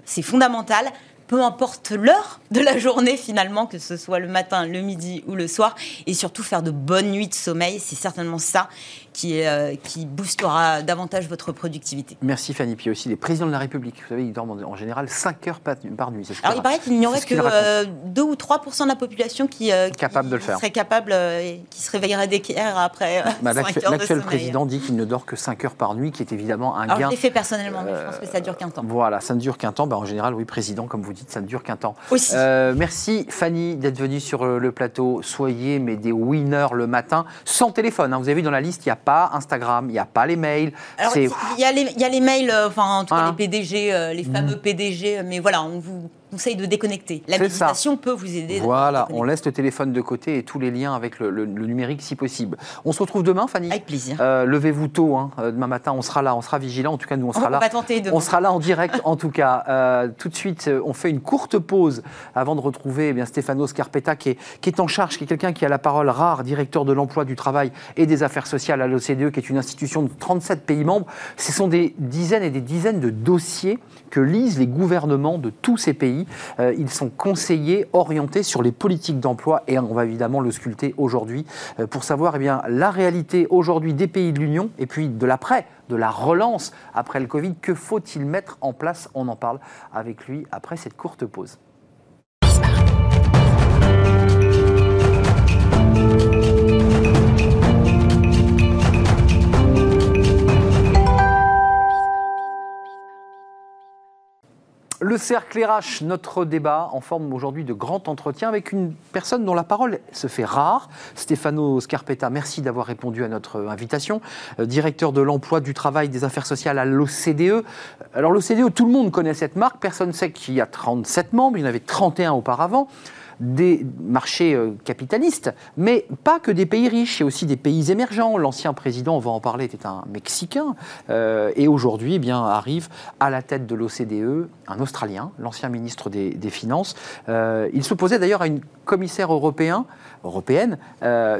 C'est fondamental. Peu importe l'heure de la journée finalement, que ce soit le matin, le midi ou le soir, et surtout faire de bonnes nuits de sommeil, c'est certainement ça qui, est, euh, qui boostera davantage votre productivité. Merci Fanny. Puis aussi les présidents de la République. Vous savez, ils dorment en général 5 heures par nuit. ce Alors, il paraît qu'il n'y aurait que euh, 2 ou 3% de la population qui, euh, qui Capable de le faire. serait capable euh, et qui se réveillerait d'équerre après Bah, 5 l'actu- heures de L'actuel président dit qu'il ne dort que 5 heures par nuit, qui est évidemment un Alors, je gain. l'ai fait personnellement, mais je pense que ça dure qu'un temps. Voilà, ça ne dure qu'un temps. Bah, en général, oui, président, comme vous dites, ça ne dure qu'un temps. Aussi. Merci Fanny d'être venue sur le plateau. Soyez mais des winners le matin, sans téléphone. hein. Vous avez vu dans la liste, il n'y a pas Instagram, il n'y a pas les mails. Il y, a les- il y a les mails, euh, enfin, en tout cas, Hein les PDG, euh, les fameux PDG, euh, mais voilà, on vous conseille de déconnecter. La méditation peut vous aider. Voilà, on laisse le téléphone de côté et tous les liens avec le, le- le numérique si possible. On se retrouve demain, Fanny. Avec plaisir. Euh, Levez-vous tôt, hein. Euh, demain matin, on sera là, on sera vigilant. En tout cas, nous, on On sera là. va tenter de. On sera là en direct, en tout cas. Euh, tout de suite, on fait une courte pause avant de retrouver eh bien, Stefano Scarpetta, qui est, qui est en charge, qui est quelqu'un qui a la parole rare, directeur de l'emploi, du travail et des affaires sociales à l'OCDE, qui est une institution de 37 pays membres. Ce sont des dizaines et des dizaines de dossiers que lisent les gouvernements de tous ces pays. Euh, ils sont conseillés, orientés sur les politiques d'emploi et on va évidemment le sculpter aujourd'hui euh, pour savoir eh bien, la réalité aujourd'hui des pays de l'Union et puis de l'après, de la relance après le Covid. Que faut-il mettre en place? On en parle avec lui après cette courte pause. Le cercle RH, notre débat en forme aujourd'hui de grand entretien avec une personne dont la parole se fait rare. Stefano Scarpetta, merci d'avoir répondu à notre invitation. Euh, directeur de l'emploi, du travail, des affaires sociales à l'OCDE. Alors l'OCDE, tout le monde connaît cette marque. Personne ne sait qu'il y a 37 membres. Il y en avait 31 auparavant des marchés euh, capitalistes, mais pas que des pays riches, il y a aussi des pays émergents. L'ancien président, on va en parler, était un Mexicain, euh, et aujourd'hui, eh bien, arrive à la tête de l'OCDE un Australien, l'ancien ministre des, Finances. Euh, il s'opposait d'ailleurs à une commissaire européen, européenne,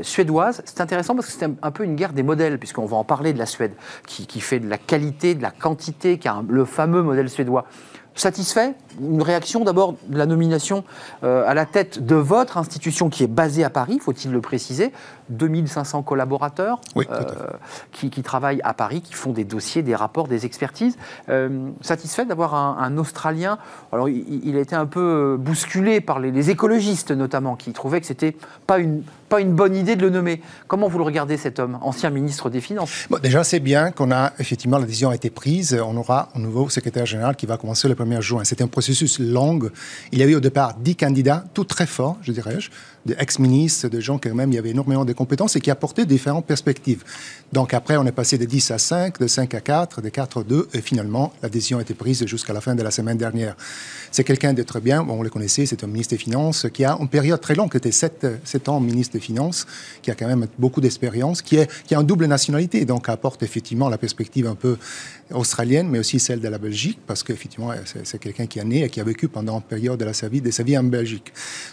suédoise. C'est intéressant parce que c'est un, peu une guerre des modèles, puisqu'on va en parler de la Suède, qui, fait de la qualité, de la quantité, qui a le fameux modèle suédois. Satisfait Une réaction d'abord de la nomination euh, à la tête de votre institution qui est basée à Paris, faut-il le préciser 2500 collaborateurs Oui, fait. qui, qui travaillent à Paris, qui font des dossiers, des rapports, des expertises. Euh, satisfait d'avoir un, un Australien Alors, il, il a été un peu euh, bousculé par les, les écologistes notamment, qui trouvaient que c'était pas une pas une bonne idée de le nommer. Comment vous le regardez cet homme, ancien ministre des Finances? Déjà, c'est bien qu'on a effectivement la décision a été prise. On aura un nouveau secrétaire général qui va commencer le 1er juin. C'était un processus long. Il y avait au départ 10 candidats, tout très forts, je dirais-je d'ex-ministres, de gens qui même, il y avait énormément de compétences et qui apportaient différentes perspectives. Donc après, on est passé de 10 à 5, de 5 à 4, de 4 à 2, et finalement, la décision a été prise jusqu'à la fin de la semaine dernière. C'est quelqu'un de très bien, on le connaissait, c'est un ministre des Finances qui a une période très longue, qui était 7, 7 ans ministre des Finances, qui a quand même beaucoup d'expérience, qui, est, qui a une double nationalité, donc apporte effectivement la perspective un peu australienne, mais aussi celle de la Belgique, parce qu'effectivement, c'est quelqu'un qui est né et qui a vécu pendant une période de sa vie, de sa vie en Belgique.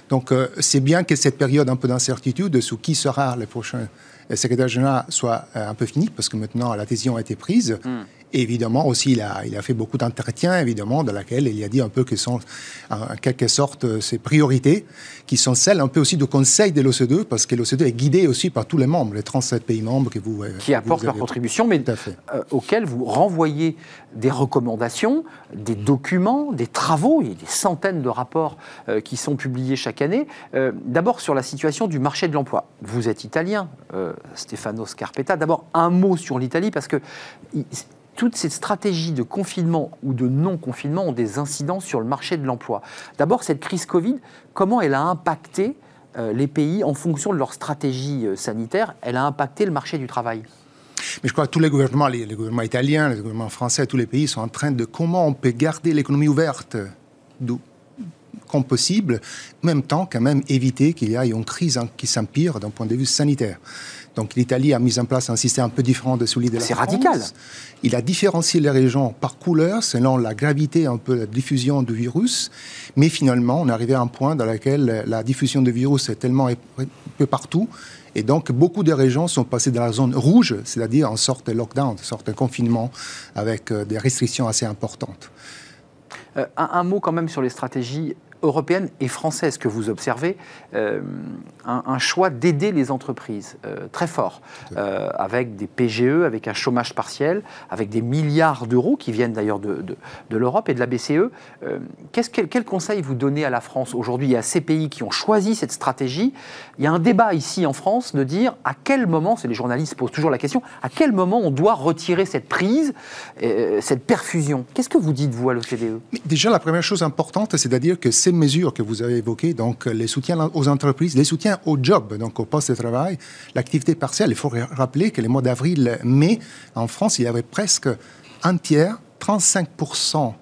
Donc, euh, c'est bien que cette période un peu d'incertitude sur qui sera le prochain secrétaire général soit euh, un peu finie, parce que maintenant, la décision a été prise. Évidemment aussi, il a, il a fait beaucoup d'entretiens, évidemment, dans lesquels il a dit un peu que sont, en quelque sorte, euh, ses priorités, qui sont celles un peu aussi du conseil de l'OCDE, parce que l'OCDE est guidée aussi par tous les membres, les 37 pays membres que vous... Euh, qui apportent leur contribution, mais euh, auxquels vous renvoyez des recommandations, des documents, des travaux, il y a des centaines de rapports qui sont publiés chaque année. D'abord sur la situation du marché de l'emploi. Vous êtes italien, Stefano Scarpetta. D'abord un mot sur l'Italie, parce que toutes ces stratégies de confinement ou de non-confinement ont des incidences sur le marché de l'emploi. D'abord, cette crise Covid, comment elle a impacté euh, les pays en fonction de leur stratégie euh, sanitaire? Elle a impacté le marché du travail mais je crois que tous les gouvernements, les, gouvernements italiens, les gouvernements français, tous les pays sont en train de comment on peut garder l'économie ouverte comme possible, en même temps quand même éviter qu'il y ait une crise qui s'empire d'un point de vue sanitaire. Donc l'Italie a mis en place un système un peu différent de celui de la France. C'est radical. Il a différencié les régions par couleur selon la gravité, un peu la diffusion du virus. Mais finalement, on est arrivé à un point dans lequel la diffusion du virus est tellement peu partout. Et donc, beaucoup de régions sont passées dans la zone rouge, c'est-à-dire en sorte de lockdown, en sorte de confinement, avec euh, des restrictions assez importantes. Euh, un, mot quand même sur les stratégies européenne et française que vous observez, euh, un, choix d'aider les entreprises euh, très fort, euh, avec des PGE, avec un chômage partiel, avec des milliards d'euros qui viennent d'ailleurs de, de, l'Europe et de la BCE. Qu'est-ce, quel, quel, conseil vous donnez à la France aujourd'hui? Il y a ces pays qui ont choisi cette stratégie. Il y a un débat ici en France de dire à quel moment, c'est les journalistes posent toujours la question, à quel moment on doit retirer cette prise, cette perfusion? Qu'est-ce que vous dites, vous, à l'OCDE Déjà, la première chose importante, c'est de dire que c'est mesures que vous avez évoquées, donc les soutiens aux entreprises, les soutiens aux jobs, donc au poste de travail, l'activité partielle, il faut rappeler que les mois d'avril-mai, en France, il y avait presque un tiers, 35%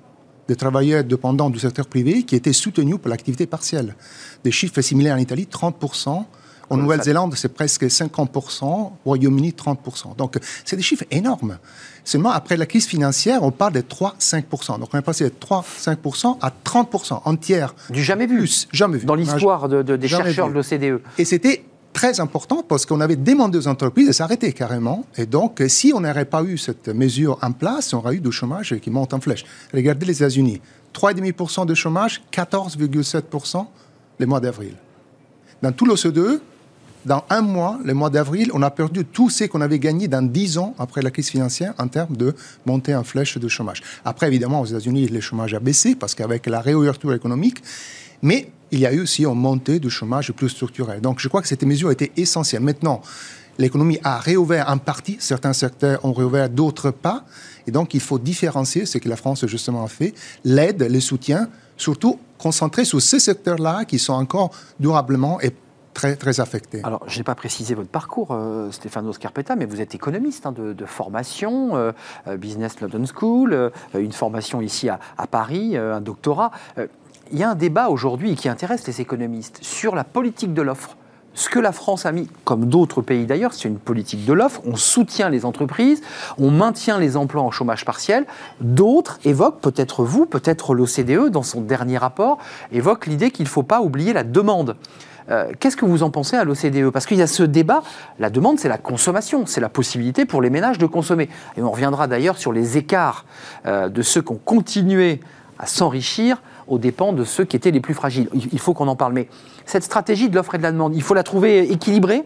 des travailleurs dépendants du secteur privé qui étaient soutenus pour l'activité partielle. Des chiffres similaires en Italie, 30%. En Nouvelle-Zélande, c'est presque 50%, au Royaume-Uni, 30%. Donc, c'est des chiffres énormes. Seulement, après la crise financière, on parle de 3-5%. Donc, on est passé de 3-5% à 30% en tiers. Du jamais vu. jamais vu. Dans l'histoire de, des chercheurs de l'OCDE. Et c'était très important parce qu'on avait demandé aux entreprises de s'arrêter carrément. Et donc, si on n'aurait pas eu cette mesure en place, on aurait eu du chômage qui monte en flèche. Regardez les États-Unis. 3,5% de chômage, 14,7% les mois d'avril. Dans tout l'OCDE, dans un mois, le mois d'avril, on a perdu tout ce qu'on avait gagné dans dix ans après la crise financière en termes de montée en flèche de chômage. Après, évidemment, aux États-Unis, le chômage a baissé parce qu'avec la réouverture économique, mais il y a eu aussi une montée du chômage plus structurel. Donc, je crois que cette mesure était essentielle. Maintenant, l'économie a réouvert en partie, certains secteurs ont réouvert, d'autres pas. Et donc, il faut différencier ce que la France justement a fait, l'aide, les soutiens, surtout concentrés sur ces secteurs-là qui sont encore durablement et très, affecté. Alors, je n'ai pas précisé votre parcours, euh, Stefano Scarpetta, mais vous êtes économiste hein, de, formation, euh, euh, Business London School, une formation ici à, Paris, un doctorat. Il y a un débat aujourd'hui qui intéresse les économistes sur la politique de l'offre. Ce que la France a mis, comme d'autres pays d'ailleurs, c'est une politique de l'offre. On soutient les entreprises, on maintient les emplois en chômage partiel. D'autres évoquent, peut-être vous, peut-être l'OCDE, dans son dernier rapport, évoque l'idée qu'il ne faut pas oublier la demande. Euh, qu'est-ce que vous en pensez à l'OCDE? Parce qu'il y a ce débat, la demande, c'est la consommation, c'est la possibilité pour les ménages de consommer. Et on reviendra d'ailleurs sur les écarts euh, de ceux qui ont continué à s'enrichir aux dépens de ceux qui étaient les plus fragiles. Il faut qu'on en parle. Mais cette stratégie de l'offre et de la demande, il faut la trouver équilibrée?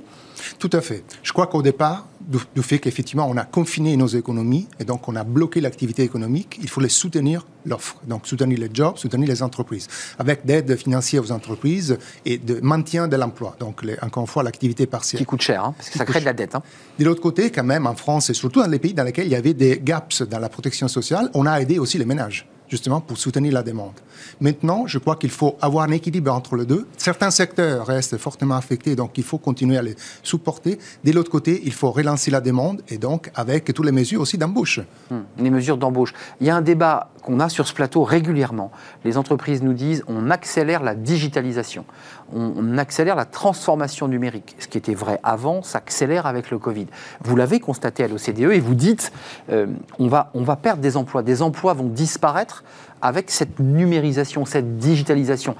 Tout à fait. Je crois qu'au départ, du, fait qu'effectivement, on a confiné nos économies et donc on a bloqué l'activité économique. Il faut les soutenir, l'offre. Donc soutenir les jobs, soutenir les entreprises, avec d'aide financière aux entreprises et de maintien de l'emploi. Donc, encore une fois, l'activité partielle. Qui coûte cher, hein, parce que ça crée de la dette. Hein. De l'autre côté, quand même, en France et surtout dans les pays dans lesquels il y avait des gaps dans la protection sociale, on a aidé aussi les ménages justement pour soutenir la demande. Maintenant, je crois qu'il faut avoir un équilibre entre les deux. Certains secteurs restent fortement affectés, donc il faut continuer à les supporter. De l'autre côté, il faut relancer la demande et donc avec toutes les mesures aussi d'embauche. Hmm. les mesures d'embauche. Il y a un débat qu'on a sur ce plateau régulièrement. Les entreprises nous disent on accélère la digitalisation, on, accélère la transformation numérique. Ce qui était vrai avant s'accélère avec le Covid. Vous l'avez constaté à l'OCDE et vous dites euh, on, va, on va perdre des emplois. Des emplois vont disparaître avec cette numérisation, cette digitalisation,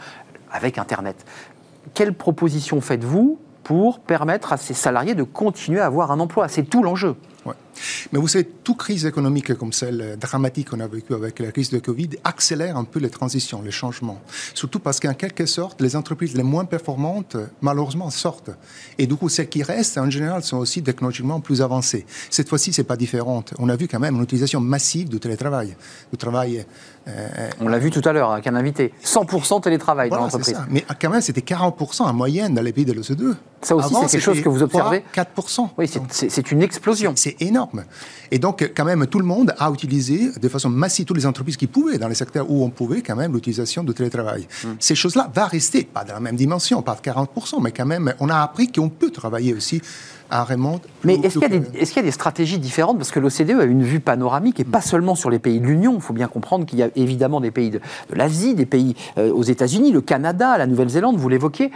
avec Internet. Quelle proposition faites-vous pour permettre à ces salariés de continuer à avoir un emploi? C'est tout l'enjeu. Mais vous savez, toute crise économique comme celle dramatique qu'on a vécue avec la crise de Covid accélère un peu les transitions, les changements. Surtout parce qu'en quelque sorte, les entreprises les moins performantes, malheureusement, sortent. Et du coup, celles qui restent, en général, sont aussi technologiquement plus avancées. Cette fois-ci, c'est pas différent. On a vu quand même une utilisation massive du télétravail. Du travail euh, On l'a vu tout à l'heure avec un invité. 100% télétravail dans l'entreprise. Mais quand même, c'était 40% en moyenne dans les pays de l'OCDE. Ça aussi, c'est quelque chose que vous observez 4%. Oui, c'est une explosion. C'est énorme. Et donc, quand même, tout le monde a utilisé de façon massive, toutes les entreprises qui pouvaient, dans les secteurs où on pouvait, quand même, l'utilisation du télétravail. Hmm. Ces choses-là vont rester, pas dans la même dimension, pas de 40%, mais quand même, on a appris qu'on peut travailler aussi mais est-ce qu'il y, a des stratégies différentes? Parce que l'OCDE a une vue panoramique et pas seulement sur les pays de l'Union. Il faut bien comprendre qu'il y a évidemment des pays de, l'Asie, des pays euh, aux États-Unis, le Canada, la Nouvelle-Zélande, vous l'évoquez.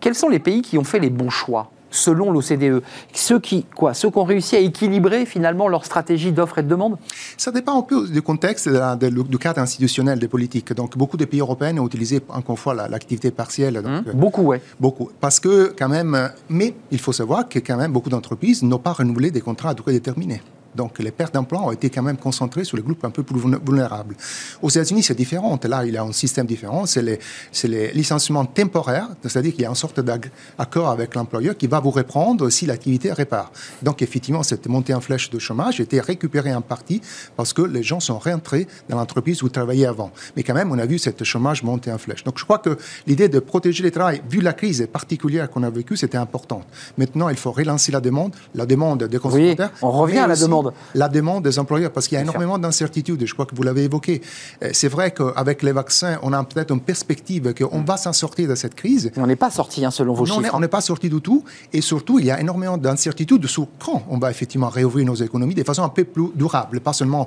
Quels sont les pays qui ont fait les bons choix? Selon l'OCDE Ceux qui, quoi, ceux qui ont réussi à équilibrer finalement leur stratégie d'offre et de demande? Ça dépend un peu du contexte, du cadre institutionnel des politiques. Donc beaucoup de pays européens ont utilisé encore une fois l'activité partielle. Donc, mmh. beaucoup, oui. Beaucoup. Parce que quand même, mais il faut savoir que quand même beaucoup d'entreprises n'ont pas renouvelé des contrats à durée déterminée. Donc les pertes d'emploi ont été quand même concentrées sur les groupes un peu plus vulnérables. Aux États-Unis, c'est différent. Là, il y a un système différent. C'est les, les, licenciements temporaires, c'est-à-dire qu'il y a une sorte d'accord avec l'employeur qui va vous reprendre si l'activité répare. Donc effectivement, cette montée en flèche de chômage a été récupérée en partie parce que les gens sont rentrés dans l'entreprise où ils travaillaient avant. Mais quand même, on a vu cette chômage monter en flèche. Donc je crois que l'idée de protéger les travailleurs, vu la crise particulière qu'on a vécue, c'était important. Maintenant, il faut relancer la demande, la demande des consommateurs. Oui, on revient à la demande la demande des employeurs, parce qu'il y a énormément d'incertitudes, je crois que vous l'avez évoqué. Euh, c'est vrai qu'avec les vaccins, on a peut-être une perspective qu'on va s'en sortir de cette crise. Mais on n'est pas sorti, hein, selon vos non, chiffres. On n'est pas sorti du tout. Et surtout, il y a énormément d'incertitudes sur quand on va effectivement réouvrir nos économies de façon un peu plus durable, pas seulement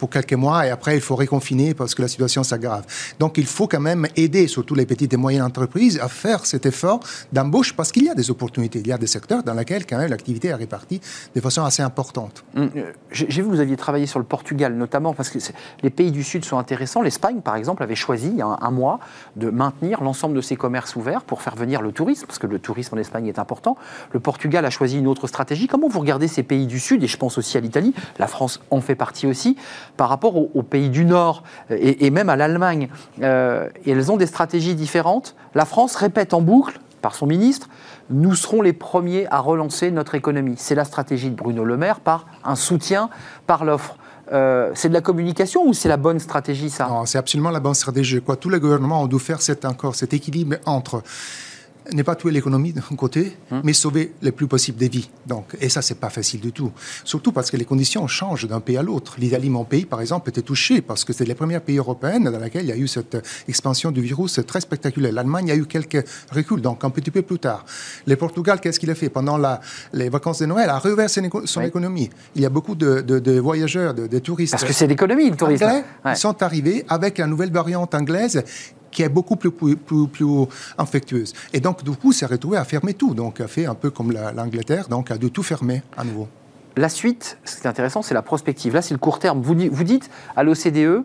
pour quelques mois et après il faut réconfiner parce que la situation s'aggrave. Donc il faut quand même aider surtout les petites et moyennes entreprises à faire cet effort d'embauche parce qu'il y a des opportunités, il y a des secteurs dans lesquels quand même l'activité est répartie de façon assez importante. Hum, euh, j'ai vu que vous aviez travaillé sur le Portugal notamment parce que les pays du Sud sont intéressants. L'Espagne par exemple avait choisi il y a un, mois de maintenir l'ensemble de ses commerces ouverts pour faire venir le tourisme parce que le tourisme en Espagne est important. Le Portugal a choisi une autre stratégie. Comment vous regardez ces pays du Sud et je pense aussi à l'Italie, la France en fait partie aussi par rapport aux, pays du Nord euh, et, même à l'Allemagne. Euh, elles ont des stratégies différentes. La France répète en boucle, par son ministre, nous serons les premiers à relancer notre économie. C'est la stratégie de Bruno Le Maire par un soutien par l'offre. Euh, c'est de la communication ou c'est la bonne stratégie, ça? C'est absolument la bonne stratégie. Quoi. Tous les gouvernements ont dû faire cet équilibre entre n'est pas tuer l'économie d'un côté, hum. mais sauver le plus possible des vies. Donc, et ça, c'est pas facile du tout. Surtout parce que les conditions changent d'un pays à l'autre. L'Italie, mon pays, par exemple, était touché parce que c'est les premiers pays européens dans lesquels il y a eu cette expansion du virus très spectaculaire. L'Allemagne a eu quelques reculs, donc un petit peu plus tard. Le Portugal, qu'est-ce qu'il a fait? Pendant la, les vacances de Noël, a réouvert son économie. Il y a beaucoup de, voyageurs, de, touristes. Parce que c'est l'économie, le tourisme. Ils sont arrivés avec la nouvelle variante anglaise qui est beaucoup plus, plus, plus. Et donc, du coup, s'est retrouvé à fermer tout. Donc, a fait un peu comme l'Angleterre, donc a de tout fermer à nouveau. La suite, ce qui est intéressant, c'est la prospective. Là, c'est le court terme. Vous, vous dites à l'OCDE,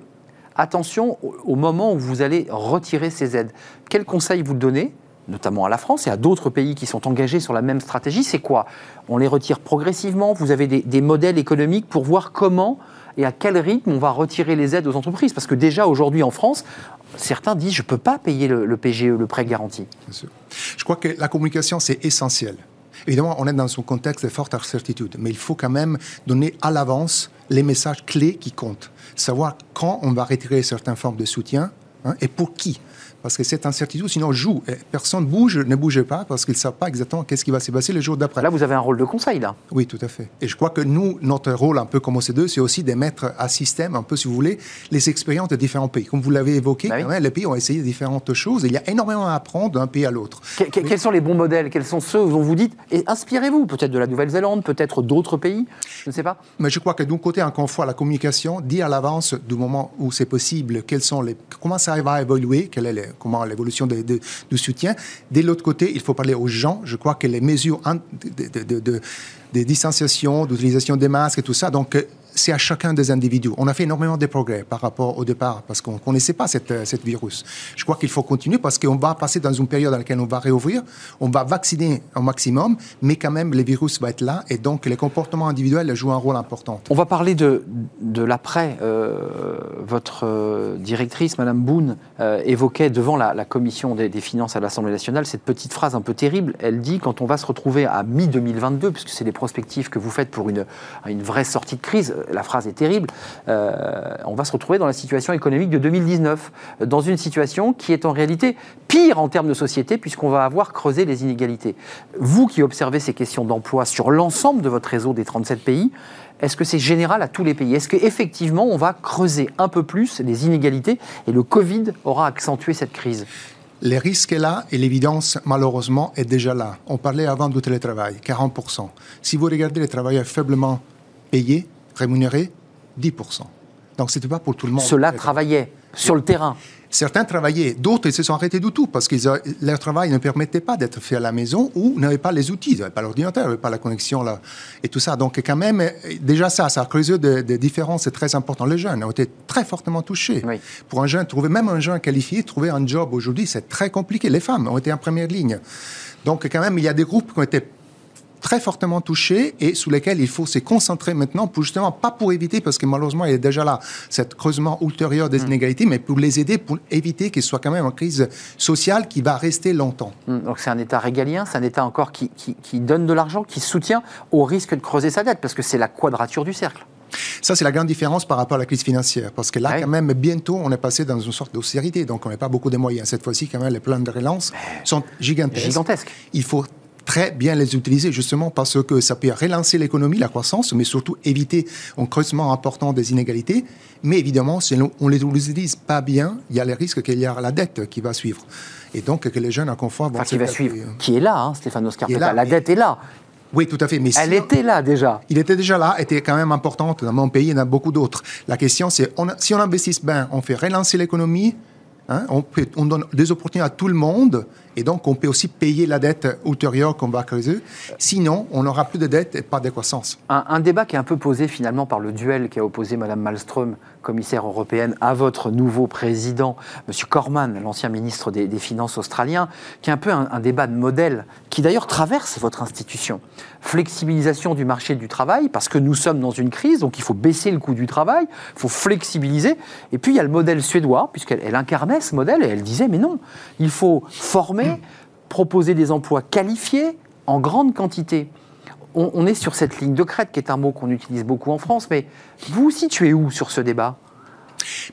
attention au moment où vous allez retirer ces aides. Quel conseil vous donnez notamment à la France et à d'autres pays qui sont engagés sur la même stratégie, c'est quoi? On les retire progressivement? Vous avez des modèles économiques pour voir comment et à quel rythme on va retirer les aides aux entreprises? Parce que déjà aujourd'hui en France, certains disent je ne peux pas payer le, PGE, le prêt garanti. Je crois que la communication, c'est essentiel. Évidemment, on est dans un contexte de forte incertitude, mais il faut quand même donner à l'avance les messages clés qui comptent. Savoir quand on va retirer certaines formes de soutien hein, et pour qui parce que cette incertitude, sinon, joue. personne bouge, ne bouge pas, parce qu'ils ne savent pas exactement qu'est-ce qui va se passer le jour d'après. Là, vous avez un rôle de conseil, là. Oui, tout à fait. Et je crois que nous, notre rôle, un peu comme OCDE, c'est aussi de mettre à système, un peu, si vous voulez, les expériences de différents pays. Comme vous l'avez évoqué, bah les pays ont essayé différentes choses. Et il y a énormément à apprendre d'un pays à l'autre. quels sont les bons modèles? Quels sont ceux dont vous dites Et inspirez-vous, peut-être de la Nouvelle-Zélande, peut-être d'autres pays? Je ne sais pas. Mais je crois que d'un côté, encore une fois, la communication, dit à l'avance du moment où c'est possible, quels sont les, comment ça va évoluer, quelle est comment l'évolution de de, soutien. De l'autre côté, il faut parler aux gens. Je crois que les mesures de, de, distanciation, d'utilisation des masques et tout ça, donc c'est à chacun des individus. On a fait énormément de progrès par rapport au départ parce qu'on ne connaissait pas cette, euh, cette, virus. Je crois qu'il faut continuer parce qu'on va passer dans une période dans laquelle on va réouvrir, on va vacciner au maximum, mais quand même, le virus va être là et donc les comportements individuels jouent un rôle important. On va parler de, de l'après. Euh, votre euh, directrice, Madame Boone, évoquait devant la, commission des, des, finances à l'Assemblée nationale cette petite phrase un peu terrible. Elle dit quand on va se retrouver à mi-2022, puisque c'est les prospectives que vous faites pour une, une vraie sortie de crise, la phrase est terrible, euh, on va se retrouver dans la situation économique de 2019, dans une situation qui est en réalité pire en termes de société, puisqu'on va avoir creusé les inégalités. Vous qui observez ces questions d'emploi sur l'ensemble de votre réseau des 37 pays, est-ce que c'est général à tous les pays? Est-ce qu'effectivement, on va creuser un peu plus les inégalités et le Covid aura accentué cette crise? Les risques est là et l'évidence, malheureusement, est déjà là. On parlait avant du télétravail, 40%. Si vous regardez les travailleurs faiblement payés, rémunérés 10%. Donc, ce n'était pas pour tout le monde. Cela travaillait sur le terrain. Certains travaillaient, d'autres se sont arrêtés du tout parce que leur travail ne permettait pas d'être fait à la maison ou n'avaient pas les outils, n'avaient pas l'ordinateur, n'avaient pas la connexion là et tout ça. Donc quand même, déjà ça, ça a creusé des, différences très importantes. Les jeunes ont été très fortement touchés. Pour un jeune, trouver même un jeune qualifié, trouver un job aujourd'hui, c'est très compliqué. Les femmes ont été en première ligne. Donc quand même, il y a des groupes qui ont été très fortement touchés et sous lesquels il faut se concentrer maintenant pour justement, pas pour éviter, parce que malheureusement, il est déjà là, cet creusement ultérieur des mm. inégalités, mais pour les aider, pour éviter qu'il soit quand même une crise sociale qui va rester longtemps. Mm. Donc c'est un État régalien, c'est un État encore qui, qui, donne de l'argent, qui soutient au risque de creuser sa dette, parce que c'est la quadrature du cercle. Ça, c'est la grande différence par rapport à la crise financière. Parce que là, quand même, bientôt, on est passé dans une sorte d'austérité. Donc, on n'a pas beaucoup de moyens. Cette fois-ci, quand même, les plans de relance sont gigantesques. Gigantesques. Il faut très bien les utiliser justement parce que ça peut relancer l'économie, la croissance, mais surtout éviter un creusement important des inégalités. Mais évidemment, si on ne les utilise pas bien, il y a le risque qu'il y ait la dette qui va suivre. Et donc que les jeunes à confort vont... Enfin, qui va suivre, qui est là, hein, Stéphane Scarpetta. La dette est là. Oui, tout à fait. Mais Elle était là déjà. Il était déjà là, était quand même importante dans mon pays, il y en a beaucoup d'autres. La question, c'est si on investit bien, on fait relancer l'économie, Hein, on, on, donne des opportunités à tout le monde et donc on peut aussi payer la dette ultérieure qu'on va creuser. Sinon, on n'aura plus de dette et pas de croissance. Un, débat qui est un peu posé finalement par le duel qui a opposé Mme Malmström, commissaire européenne, à votre nouveau président, M. Corman, l'ancien ministre des, Finances australien, qui est un peu un débat de modèle qui d'ailleurs traverse votre institution flexibilisation du marché du travail, parce que nous sommes dans une crise, donc il faut baisser le coût du travail, il faut flexibiliser. Et puis il y a le modèle suédois, puisqu'elle incarnait ce modèle, et elle disait, mais non, il faut former, proposer des emplois qualifiés en grande quantité. On, est sur cette ligne de crête, qui est un mot qu'on utilise beaucoup en France, mais vous situez où sur ce débat?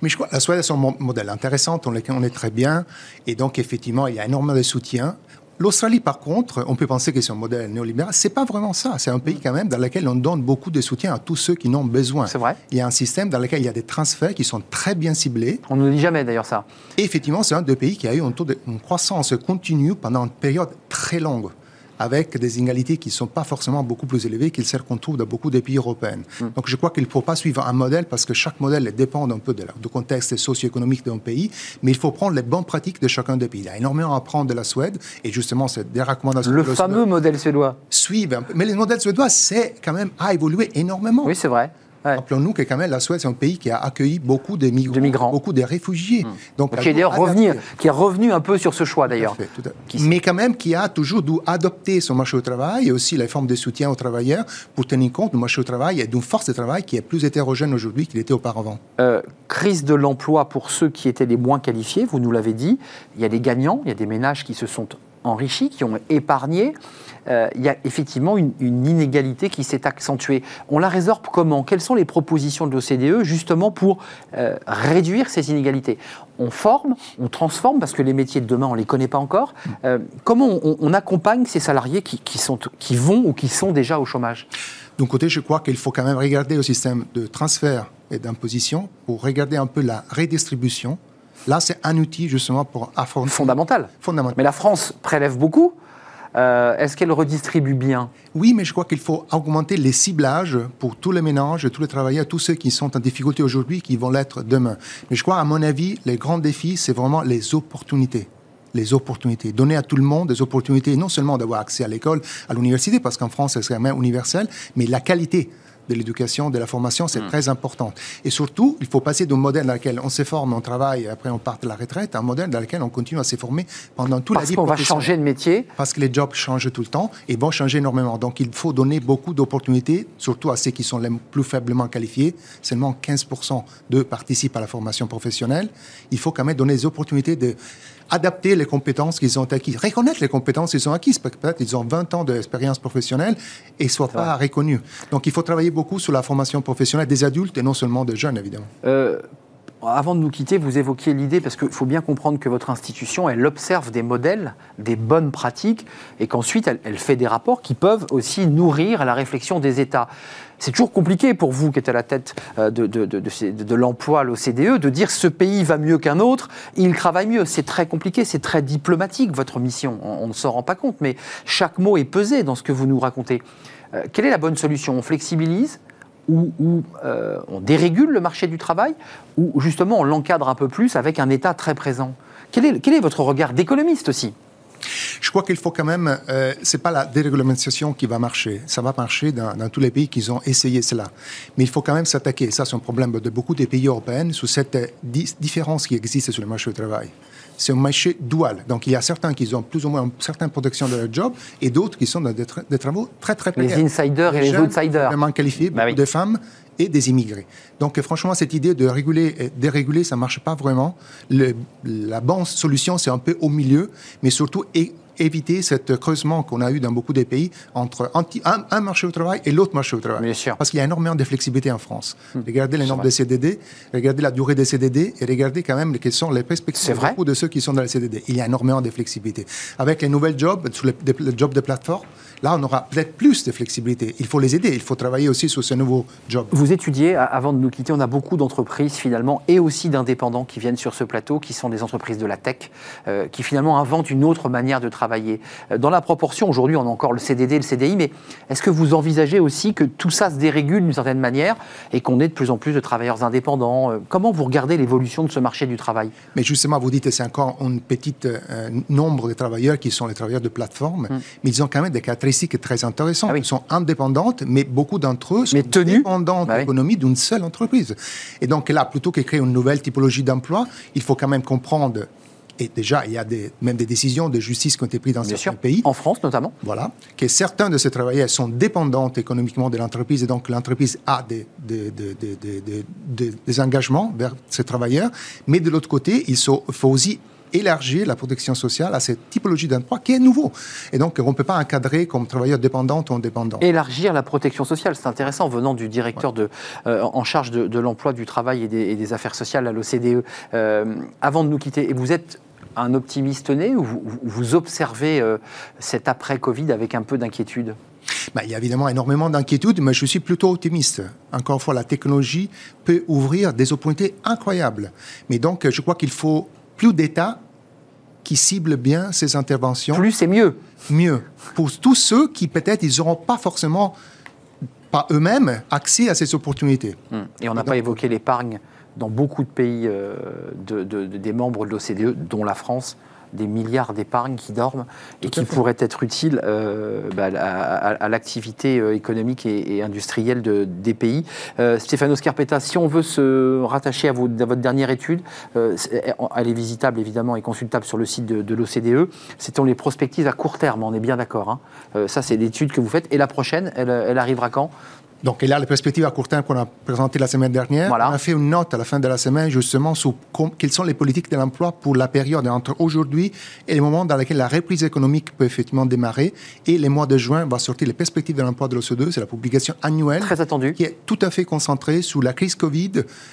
Mais je crois que la Suède est un modèle intéressant, on est très bien. Et donc, effectivement, il y a énormément de soutien. L'Australie, par contre, on peut penser que c'est un modèle néolibéral. C'est pas vraiment ça. C'est un pays quand même dans lequel on donne beaucoup de soutien à tous ceux qui n'ont besoin. C'est vrai. Il y a un système dans lequel il y a des transferts qui sont très bien ciblés. On ne nous dit jamais d'ailleurs ça. Et effectivement, c'est un des pays qui a eu un taux de croissance continue pendant une période très longue avec des inégalités qui ne sont pas forcément beaucoup plus élevées que celles qu'on trouve dans beaucoup de pays européens. Hmm. Donc je crois qu'il ne faut pas suivre un modèle parce que chaque modèle dépend un peu de du contexte socio-économique d'un pays, mais il faut prendre les bonnes pratiques de chacun des pays. Il y a énormément à apprendre de la Suède et justement, c'est des recommandations. Le fameux modèle suédois. Suivre. Mais le modèle suédois, c'est quand même a évolué énormément. Oui, c'est vrai. Rappelons-nous que quand même la Suède, c'est un pays qui a accueilli beaucoup de migrants, beaucoup de réfugiés. Hmm. Donc, qui est d'ailleurs revenu, qui est revenu un peu sur ce choix d'ailleurs. Mais quand même qui a toujours dû adopter son marché au travail et aussi les formes de soutien aux travailleurs pour tenir compte du marché au travail et d'une force de travail qui est plus hétérogène aujourd'hui qu'il était auparavant. Euh, crise de l'emploi pour ceux qui étaient les moins qualifiés, vous nous l'avez dit. Il y a des gagnants, il y a des ménages qui se sont enrichis, qui ont épargné. Euh, il y a effectivement une, inégalité qui s'est accentuée. On la résorbe comment? Quelles sont les propositions de l'OCDE justement pour euh, réduire ces inégalités? On forme, on transforme, parce que les métiers de demain, on ne les connaît pas encore. Euh, comment on, accompagne ces salariés qui, sont, qui vont ou qui sont déjà au chômage? D'un côté, je crois qu'il faut quand même regarder le système de transfert et d'imposition pour regarder un peu la redistribution. Là, c'est un outil justement pour affronter. Fondamental. Fondamental. Mais la France prélève beaucoup. Euh, est-ce qu'elle redistribue bien? Oui, mais je crois qu'il faut augmenter les ciblages pour tous les ménages, tous les travailleurs, tous ceux qui sont en difficulté aujourd'hui, qui vont l'être demain. Mais je crois, à mon avis, les grands défis, c'est vraiment les opportunités les opportunités. Donner à tout le monde des opportunités, non seulement d'avoir accès à l'école, à l'université, parce qu'en France, c'est quand même universel, mais la qualité de l'éducation, de la formation, c'est mm. très important. Et surtout, il faut passer d'un modèle dans lequel on se forme, on travaille, après on part de la retraite, à un modèle dans lequel on continue à se former pendant toute la vie Parce qu'on va changer de métier Parce que les jobs changent tout le temps et vont changer énormément. Donc il faut donner beaucoup d'opportunités, surtout à ceux qui sont les plus faiblement qualifiés. Seulement 15% d'eux participent à la formation professionnelle. Il faut quand même donner des opportunités de adapter les compétences qu'ils ont acquises, reconnaître les compétences qu'ils ont acquises. Peut-être qu'ils ont 20 ans d'expérience professionnelle et ne soient pas reconnus. Donc il faut travailler beaucoup sur la formation professionnelle des adultes et non seulement des jeunes, évidemment. Euh, avant de nous quitter, vous évoquiez l'idée, parce qu'il faut bien comprendre que votre institution, elle observe des modèles, des bonnes pratiques, et qu'ensuite, elle, fait des rapports qui peuvent aussi nourrir la réflexion des États. C'est toujours compliqué pour vous, qui êtes à la tête euh, de, de, de, de l'emploi à l'OCDE, de dire ce pays va mieux qu'un autre, il travaille mieux. C'est très compliqué, c'est très diplomatique, votre mission. On, ne s'en rend pas compte, mais chaque mot est pesé dans ce que vous nous racontez. Euh, quelle est la bonne solution? On flexibilise? Ou, euh, on dérégule le marché du travail, ou justement on l'encadre un peu plus avec un État très présent quel est, votre regard d'économiste aussi? Je crois qu'il faut quand même, euh, c'est pas la déréglementation qui va marcher. Ça va marcher dans, tous les pays qui ont essayé cela. Mais il faut quand même s'attaquer. Ça, c'est un problème de beaucoup des pays européens sur cette différence qui existe sur le marché du travail. C'est un marché dual. Donc, il y a certains qui ont plus ou moins une certaine protection de leur job et d'autres qui sont dans des, travaux très, très précaires. Les insiders et les outsiders. Vraiment qualifiés, bah de femmes et des immigrés. Donc franchement, cette idée de réguler et déréguler, ça ne marche pas vraiment. la bonne solution, c'est un peu au milieu, mais surtout éviter ce creusement qu'on a eu dans beaucoup de pays entre un, marché au travail et l'autre marché au travail. Bien sûr. Parce qu'il y a énormément de flexibilité en France. Hmm. Regardez les nombres de CDD, regardez la durée des CDD et regardez quand même quelles sont les perspectives de beaucoup de ceux qui sont dans les CDD. Il y a énormément de flexibilité. Avec les nouvelles jobs, sur les, jobs de plateforme, là, on aura peut-être plus de flexibilité. Il faut les aider. Il faut travailler aussi sur ce nouveau job. Vous étudiez, avant de nous quitter, on a beaucoup d'entreprises finalement et aussi d'indépendants qui viennent sur ce plateau, qui sont des entreprises de la tech, euh, qui finalement inventent une autre manière de travailler. Euh, dans la proportion, aujourd'hui, on a encore le CDD, le CDI, mais est-ce que vous envisagez aussi que tout ça se dérégule d'une certaine manière et qu'on ait de plus en plus de travailleurs indépendants? Euh, Comment vous regardez l'évolution de ce marché du travail? Mais justement, vous dites que c'est encore un petit euh, nombre de travailleurs qui sont les travailleurs de plateforme, hum. mais ils ont quand même des caractéristiques très intéressantes. Ah Ils sont indépendantes, mais beaucoup d'entre eux sont dépendants bah de l'économie d'une seule entreprise. Et donc là, plutôt que créer une nouvelle typologie d'emploi, il faut quand même comprendre et déjà, il y a des, même des décisions de justice qui ont été prises dans certains pays. En France notamment. Voilà. Que certains de ces travailleurs sont dépendants économiquement de l'entreprise et donc l'entreprise a des, des, des, des, engagements vers ces travailleurs. Mais de l'autre côté, il faut aussi élargir la protection sociale à cette typologie d'emploi qui est nouveau. Et donc, on ne peut pas encadrer comme travailleur dépendant ou indépendant. Élargir la protection sociale, c'est intéressant, venant du directeur de, euh, en charge de, l'emploi, du travail et des, affaires sociales à l'OCDE. Euh, avant de nous quitter, et vous êtes un optimiste né ou vous, observez euh, cet après-Covid avec un peu d'inquiétude? Ben, il y a évidemment énormément d'inquiétude, mais je suis plutôt optimiste. Encore une fois, la technologie peut ouvrir des opportunités incroyables. Mais donc, je crois qu'il faut plus d'États qui ciblent bien ces interventions. Plus c'est mieux. Mieux. Pour tous ceux qui peut-être ils n'auront pas forcément, pas eux-mêmes, accès à ces opportunités. Hum. Et on n'a pas évoqué l'épargne dans beaucoup de pays euh, des membres de l'OCDE, dont la France des milliards d'épargne qui dorment et qui pourraient être utiles euh, bah, à, l'activité euh, économique et, industrielle de, des pays. Euh, Stéphano Scarpetta, si on veut se rattacher à, votre dernière étude, elle est visitable évidemment et consultable sur le site de, l'OCDE. C'est les prospectives à court terme, on est bien d'accord. Hein. ça, c'est l'étude que vous faites. Et la prochaine, elle, elle arrivera quand? Donc, il y a les perspectives à court terme qu'on a présentées la semaine dernière. Voilà. On a fait une note à la fin de la semaine, justement, sur quelles sont les politiques de l'emploi pour la période entre aujourd'hui et le moment dans lequel la reprise économique peut effectivement démarrer. Et les mois de juin va sortir les perspectives de l'emploi de l'OCDE. C'est la publication annuelle Très attendu. qui est tout à fait concentrée sur la crise Covid,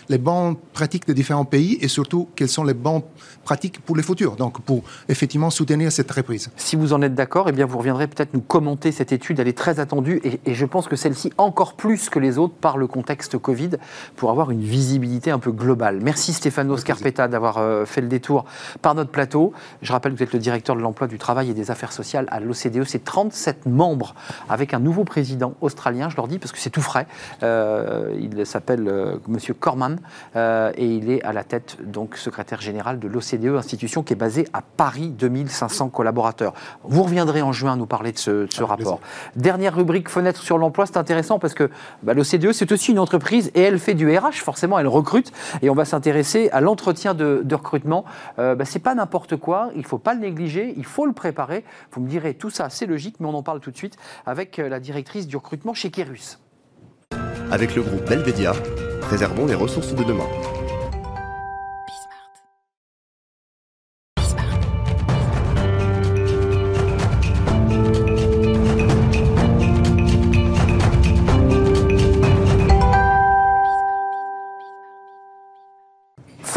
les bonnes pratiques de différents pays et surtout quelles sont les bonnes pratiques pour le futur. Donc, pour effectivement soutenir cette reprise. Si vous en êtes d'accord, eh bien vous reviendrez peut-être nous commenter cette étude. Elle est très attendue et, et je pense que celle-ci encore plus que les autres par le contexte Covid pour avoir une visibilité un peu globale. Merci Stéphano Scarpetta d'avoir euh, fait le détour par notre plateau. Je rappelle que vous êtes le directeur de l'emploi, du travail et des affaires sociales à l'OCDE. C'est 37 membres avec un nouveau président australien. Je leur dis parce que c'est tout frais. Euh, il s'appelle euh, Monsieur Corman euh, et il est à la tête donc secrétaire général de l'OCDE, institution qui est basée à Paris, 2500 collaborateurs. Vous reviendrez en juin nous parler de ce, de ce rapport. Dernière rubrique fenêtre sur l'emploi, c'est intéressant parce que bah, l'OCDE c'est aussi une entreprise et elle fait du RH, forcément elle recrute et on va s'intéresser à l'entretien de, recrutement. Euh, bah, c'est pas n'importe quoi, il faut pas le négliger, il faut le préparer. Vous me direz tout ça, c'est logique, mais on en parle tout de suite avec euh, la directrice du recrutement chez Kerus. Avec le groupe Belvedia, préservons les ressources de demain.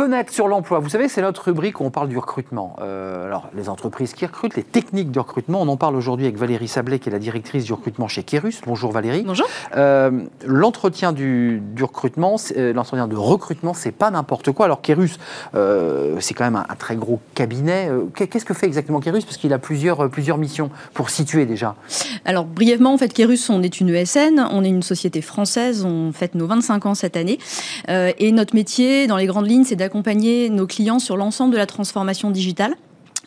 Fenêtre sur l'emploi. Vous savez, c'est notre rubrique où on parle du recrutement. Euh, alors, les entreprises qui recrutent, les techniques de recrutement, on en parle aujourd'hui avec Valérie Sablet, qui est la directrice du recrutement chez Kerus. Bonjour Valérie. Bonjour. Euh, l'entretien du, du recrutement, euh, l'entretien de recrutement, c'est pas n'importe quoi. Alors Kerus, euh, c'est quand même un, un très gros cabinet. Qu'est- Qu'est-ce que fait exactement Kerus Parce qu'il a plusieurs, plusieurs missions pour situer déjà. Alors brièvement, en fait, Kerus, on est une ESN, on est une société française, on fête nos 25 ans cette année. Et notre métier, dans les grandes lignes, c'est d'accompagner nos clients sur l'ensemble de la transformation digitale.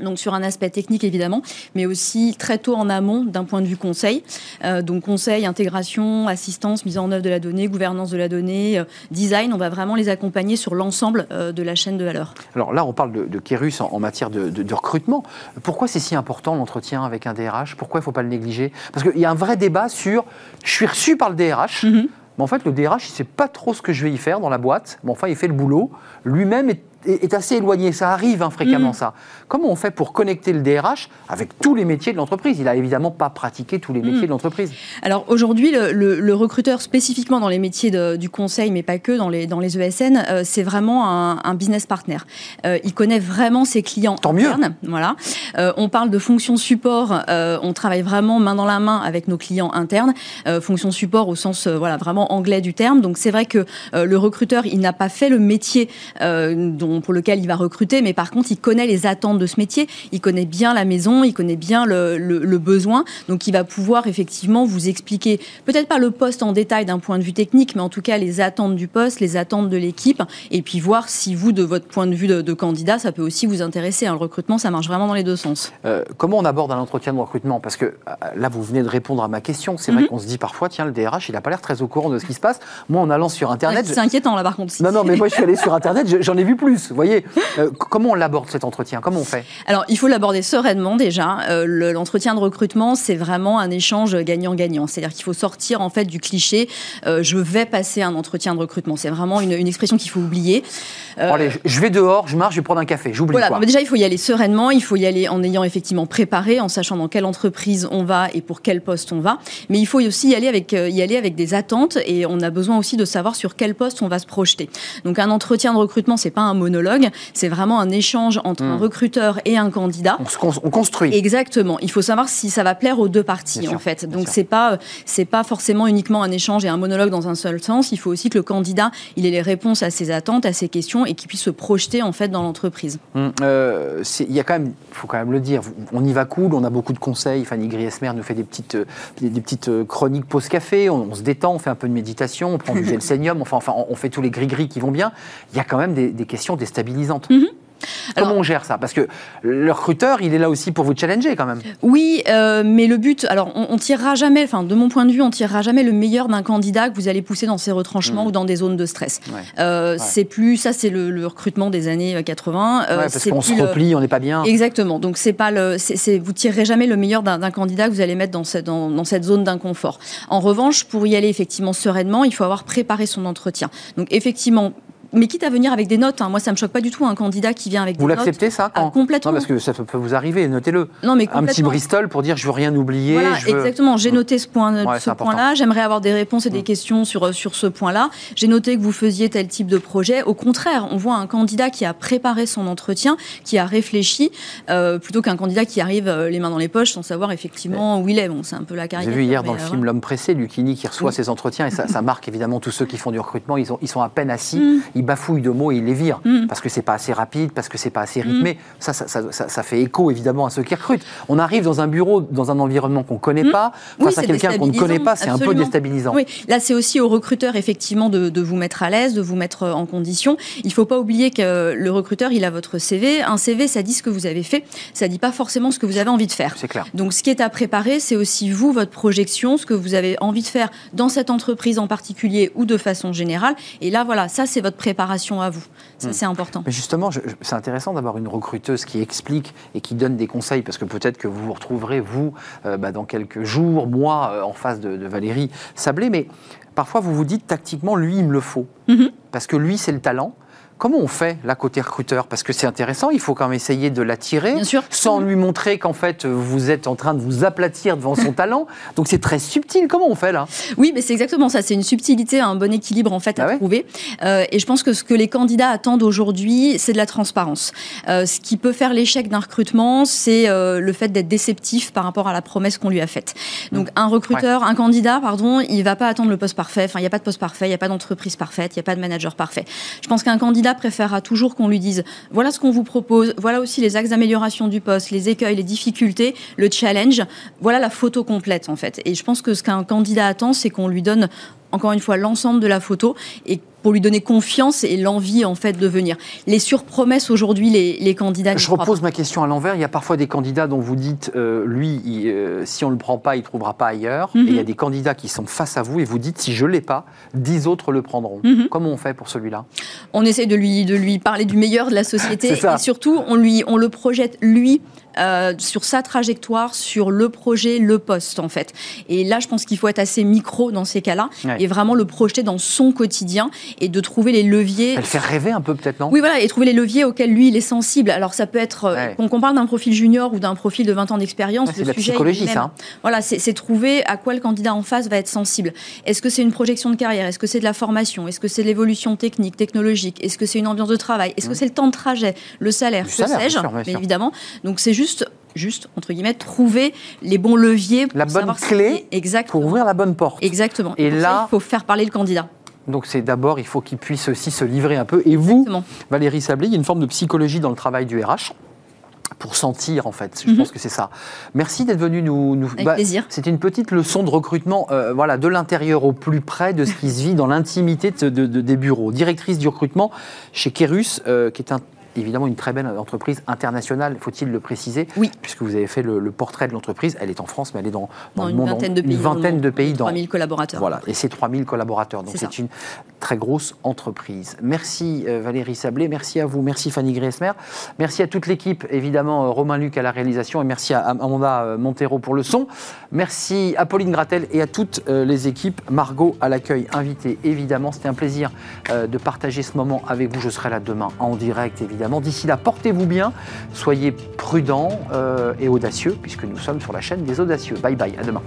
Donc sur un aspect technique évidemment, mais aussi très tôt en amont d'un point de vue conseil. Euh, donc conseil, intégration, assistance, mise en œuvre de la donnée, gouvernance de la donnée, euh, design. On va vraiment les accompagner sur l'ensemble euh, de la chaîne de valeur. Alors là, on parle de, de Kerus en, en matière de, de- de recrutement. Pourquoi c'est si important l'entretien avec un DRH Pourquoi il ne faut pas le négliger? Parce qu'il y a un vrai débat sur je suis reçu par le DRH, Mhm. Mais en fait, le DRH, il ne sait pas trop ce que je vais y faire dans la boîte, mais enfin, il fait le boulot. Lui-même est, est- assez éloigné. Ça arrive hein, fréquemment, Mhm. ça. Comment on fait pour connecter le DRH avec tous les métiers de l'entreprise? Il n'a évidemment pas pratiqué tous les métiers Mhm. de l'entreprise. Alors aujourd'hui, le, le- le recruteur spécifiquement dans les métiers de- du conseil, mais pas que dans les, dans les ESN, euh, c'est vraiment un, un business partner. Euh, il connaît vraiment ses clients Tant mieux. internes. Voilà. Euh, on parle de fonction support. on travaille vraiment main dans la main avec nos clients internes. Fonction support au sens voilà vraiment anglais du terme. Donc c'est vrai que le recruteur, il n'a pas fait le métier euh, pour lequel il va recruter, mais par contre, il connaît les attentes de ce métier. Il connaît bien la maison, il connaît bien le, le- le besoin. Donc il va pouvoir effectivement vous expliquer peut-être pas le poste en détail d'un point de vue technique, mais en tout cas les attentes du poste, les attentes de l'équipe, et puis voir si vous, de votre point de vue de, de candidat, ça peut aussi vous intéresser. hein. Le recrutement, ça marche vraiment dans les deux sens. Euh, comment on aborde un entretien de recrutement? Parce que euh, là, vous venez de répondre à ma question. C'est vrai Mhm. qu'on se dit parfois, tiens, le DRH, il n'a pas l'air très au courant de ce qui se passe. Moi, en allant sur Internet, C'est inquiétant là par contre. Non, non, mais moi je suis allé sur Internet, je- j'en ai vu plus. Vous voyez, Euh, comment on l'aborde cet entretien? Comment on fait? Alors, il faut l'aborder sereinement déjà. Euh, le- L'entretien de recrutement, c'est vraiment un échange gagnant-gagnant. C'est-à-dire qu'il faut sortir en fait du cliché euh, je vais passer un entretien de recrutement. C'est vraiment une, une expression qu'il faut oublier. Allez, je- vais dehors, je marche, je vais prendre un café, j'oublie Voilà, quoi. non, mais déjà il faut y aller sereinement, il faut y aller en ayant effectivement préparé, en sachant dans quelle entreprise on va et pour quel poste on va. Mais il faut aussi y aller avec, y aller avec des attentes et on a besoin aussi de savoir sur quel poste on va se projeter. Donc un entretien de recrutement, c'est pas un monologue, c'est vraiment un échange entre un Hmm. recruteur et un candidat. On, se con- on construit. Exactement. Il faut savoir si ça va plaire aux deux parties Bien en sûr, fait. Donc c'est pas c'est pas forcément uniquement un échange et un monologue dans un seul sens. Il faut aussi que le candidat il ait les réponses à ses attentes, à ses questions et qu'il puisse se projeter en fait dans l'entreprise. Hum, euh, Il y a quand même, faut quand même le dire, on y va cool, on a beaucoup de conseils. Fanny Griesmer nous fait des petites, des, petites chroniques pause-café, on, on se détend, on fait un peu de méditation, on prend du [laughs] gel sénium, enfin, enfin on, fait tous les gris-gris qui vont bien. Il y a quand même des, des questions déstabilisantes. Comment on gère ça? Parce que le recruteur, il est là aussi pour vous challenger quand même. Oui, euh, mais le but, alors on, on tirera jamais, enfin de mon point de vue, on tirera jamais le meilleur d'un candidat que vous allez pousser dans ses retranchements Mmh. ou dans des zones de stress. Ouais. Euh, C'est plus ça, c'est le, le recrutement des années 80. euh, Ouais, parce qu'on se le- replie, on n'est pas bien. Exactement. Donc c'est pas le, vous tirerez jamais le meilleur d'un, d'un candidat que vous allez mettre dans cette, dans, dans cette zone d'inconfort. En revanche, pour y aller effectivement sereinement, il faut avoir préparé son entretien. Donc effectivement. Mais quitte à venir avec des notes, hein, moi ça me choque pas du tout un candidat qui vient avec Vous des notes. l'acceptez ça Ah, quand complètement. Non, parce que ça peut vous arriver, notez-le. Non, mais Un petit. Bristol pour dire je veux rien oublier. Voilà, je veux- exactement. J'ai noté ce point, Ouais, ce point-là. J'aimerais avoir des réponses et des Mm. questions sur, sur ce point-là. J'ai noté que vous faisiez tel type de projet. Au contraire, on voit un candidat qui a préparé son entretien, qui a réfléchi, euh, plutôt qu'un candidat qui arrive euh, les mains dans les poches sans savoir effectivement où il est. Bon, c'est un peu la J'ai caricature. vu hier dans le euh, film L'homme pressé, Lucchini qui reçoit Oui. ses entretiens et ça, ça marque évidemment tous ceux qui font du recrutement. Ils, ont, ils sont à peine assis, Mm. ils bafouillent de mots et ils les virent Mm. parce que c'est pas assez rapide, parce que c'est pas assez rythmé. Ça, ça, ça- ça- ça fait écho évidemment à ceux qui recrutent. On arrive dans un bureau, dans un environnement qu'on connaît Mm. pas, Oui, face à c'est quelqu'un qu'on ne connaît pas, c'est un peu déstabilisant, déstabilisant. Oui, là c'est aussi au recruteur effectivement de, de vous mettre à l'aise, de vous mettre euh, en condition. Il faut pas oublier que le recruteur il a votre CV. Un CV ça dit ce que vous avez fait, ça dit pas forcément ce que vous avez envie de faire. C'est clair. Donc ce qui est à préparer, c'est aussi vous, votre projection, ce que vous avez envie de faire dans cette entreprise en particulier ou de façon générale. Et là voilà, ça c'est votre préparation à vous. Ça Mm. c'est important. Mais justement, je- je- c'est intéressant d'avoir une recruteuse qui explique et qui donne des conseils, parce que peut-être que vous vous retrouverez, vous, euh, bah, dans quelques jours, mois, euh, en face de, de Valérie Sablé, mais parfois vous vous dites tactiquement, lui, il me le faut, Mhm. parce que lui, c'est le talent. Comment on fait, là, côté recruteur? Parce que c'est intéressant, il faut quand même essayer de l'attirer, sans lui montrer qu'en fait, vous êtes en train de vous aplatir devant son [laughs] talent. Donc c'est très subtil. Comment on fait, là? Oui, mais c'est exactement ça. C'est une subtilité, un bon équilibre en fait à Ah ouais trouver. Euh, et je pense que ce que les candidats attendent aujourd'hui, c'est de la transparence. Euh, ce qui peut faire l'échec d'un recrutement, c'est euh, le fait d'être déceptif par rapport à la promesse qu'on lui a faite. Donc un recruteur, un candidat, pardon, il va pas attendre le poste parfait. Enfin, il n'y a pas de poste parfait, il n'y a pas d'entreprise parfaite, il n'y a pas de manager parfait. Je pense qu'un candidat préférera toujours qu'on lui dise voilà ce qu'on vous propose, voilà aussi les axes d'amélioration du poste, les écueils, les difficultés, le challenge. Voilà la photo complète en fait. Et je pense que ce qu'un candidat attend, c'est qu'on lui donne encore une fois l'ensemble de la photo et pour lui donner confiance et l'envie en fait de venir. Les surpromesses aujourd'hui, les, les candidats. Je repose ma question à l'envers. Il y a parfois des candidats dont vous dites, euh, lui, il, euh, si on ne le prend pas, il ne trouvera pas ailleurs. Mhm. Et il y a des candidats qui sont face à vous et vous dites, si je ne l'ai pas, dix autres le prendront. Mhm. Comment on fait pour celui-là? On essaie de lui, de lui parler du meilleur de la société [laughs] et surtout on, lui, on le projette lui euh, sur sa trajectoire, sur le projet, le poste en fait. Et là je pense qu'il faut être assez micro dans ces cas-là Ouais. et vraiment le projeter dans son quotidien et de trouver les leviers. Elle fait rêver un peu peut-être, non? Oui, voilà, et trouver les leviers auxquels lui, il est sensible. Alors, ça peut être, euh, Ouais. qu'on parle d'un profil junior ou d'un profil de 20 ans d'expérience, Ouais, c'est le de la sujet, psychologie, ça, hein. Voilà, c'est trouver à quoi le candidat en face va être sensible. Est-ce que c'est une projection de carrière? Est-ce que c'est de la formation? Est-ce que c'est de l'évolution technique, technologique? Est-ce que c'est une ambiance de travail? Est-ce que c'est le temps de trajet? Le salaire Le Que sais-je? bien évidemment. Donc, c'est juste, juste, entre guillemets, trouver les bons leviers pour La bonne clé Exactement. Pour ouvrir la bonne porte. Exactement. Et ça, là- il faut faire parler le candidat. Donc c'est d'abord, il faut qu'il puisse aussi se livrer un peu. Et vous. Valérie Sablé, il y a une forme de psychologie dans le travail du RH pour sentir en fait. Je Mhm. pense que c'est ça. Merci d'être venu nous. nous Avec plaisir. C'était une petite leçon de recrutement, euh, voilà, de l'intérieur au plus près de ce qui se vit dans l'intimité de, de- de- des bureaux. Directrice du recrutement chez Kerus, euh, qui est un- évidemment une très belle entreprise internationale, faut-il le préciser, Oui. puisque vous avez fait le, le portrait de l'entreprise. Elle est en France, mais elle est dans, dans Dans le une monde, vingtaine de pays. une vingtaine de pays dans, 3000 collaborateurs. voilà, et c'est 3000 collaborateurs. Donc C'est une très grosse entreprise. Merci euh, Valérie Sablé, merci à vous, merci Fanny Griesmer, merci à toute l'équipe, évidemment euh, Romain Luc à la réalisation et merci à Amanda euh, Montero pour le son. Merci à Pauline Gratel et à toutes les équipes. Margot à l'accueil, invitée évidemment. C'était un plaisir de partager ce moment avec vous. Je serai là demain en direct D'ici là, portez-vous bien, soyez prudents euh, et audacieux puisque nous sommes sur la chaîne des audacieux. Bye bye, à demain.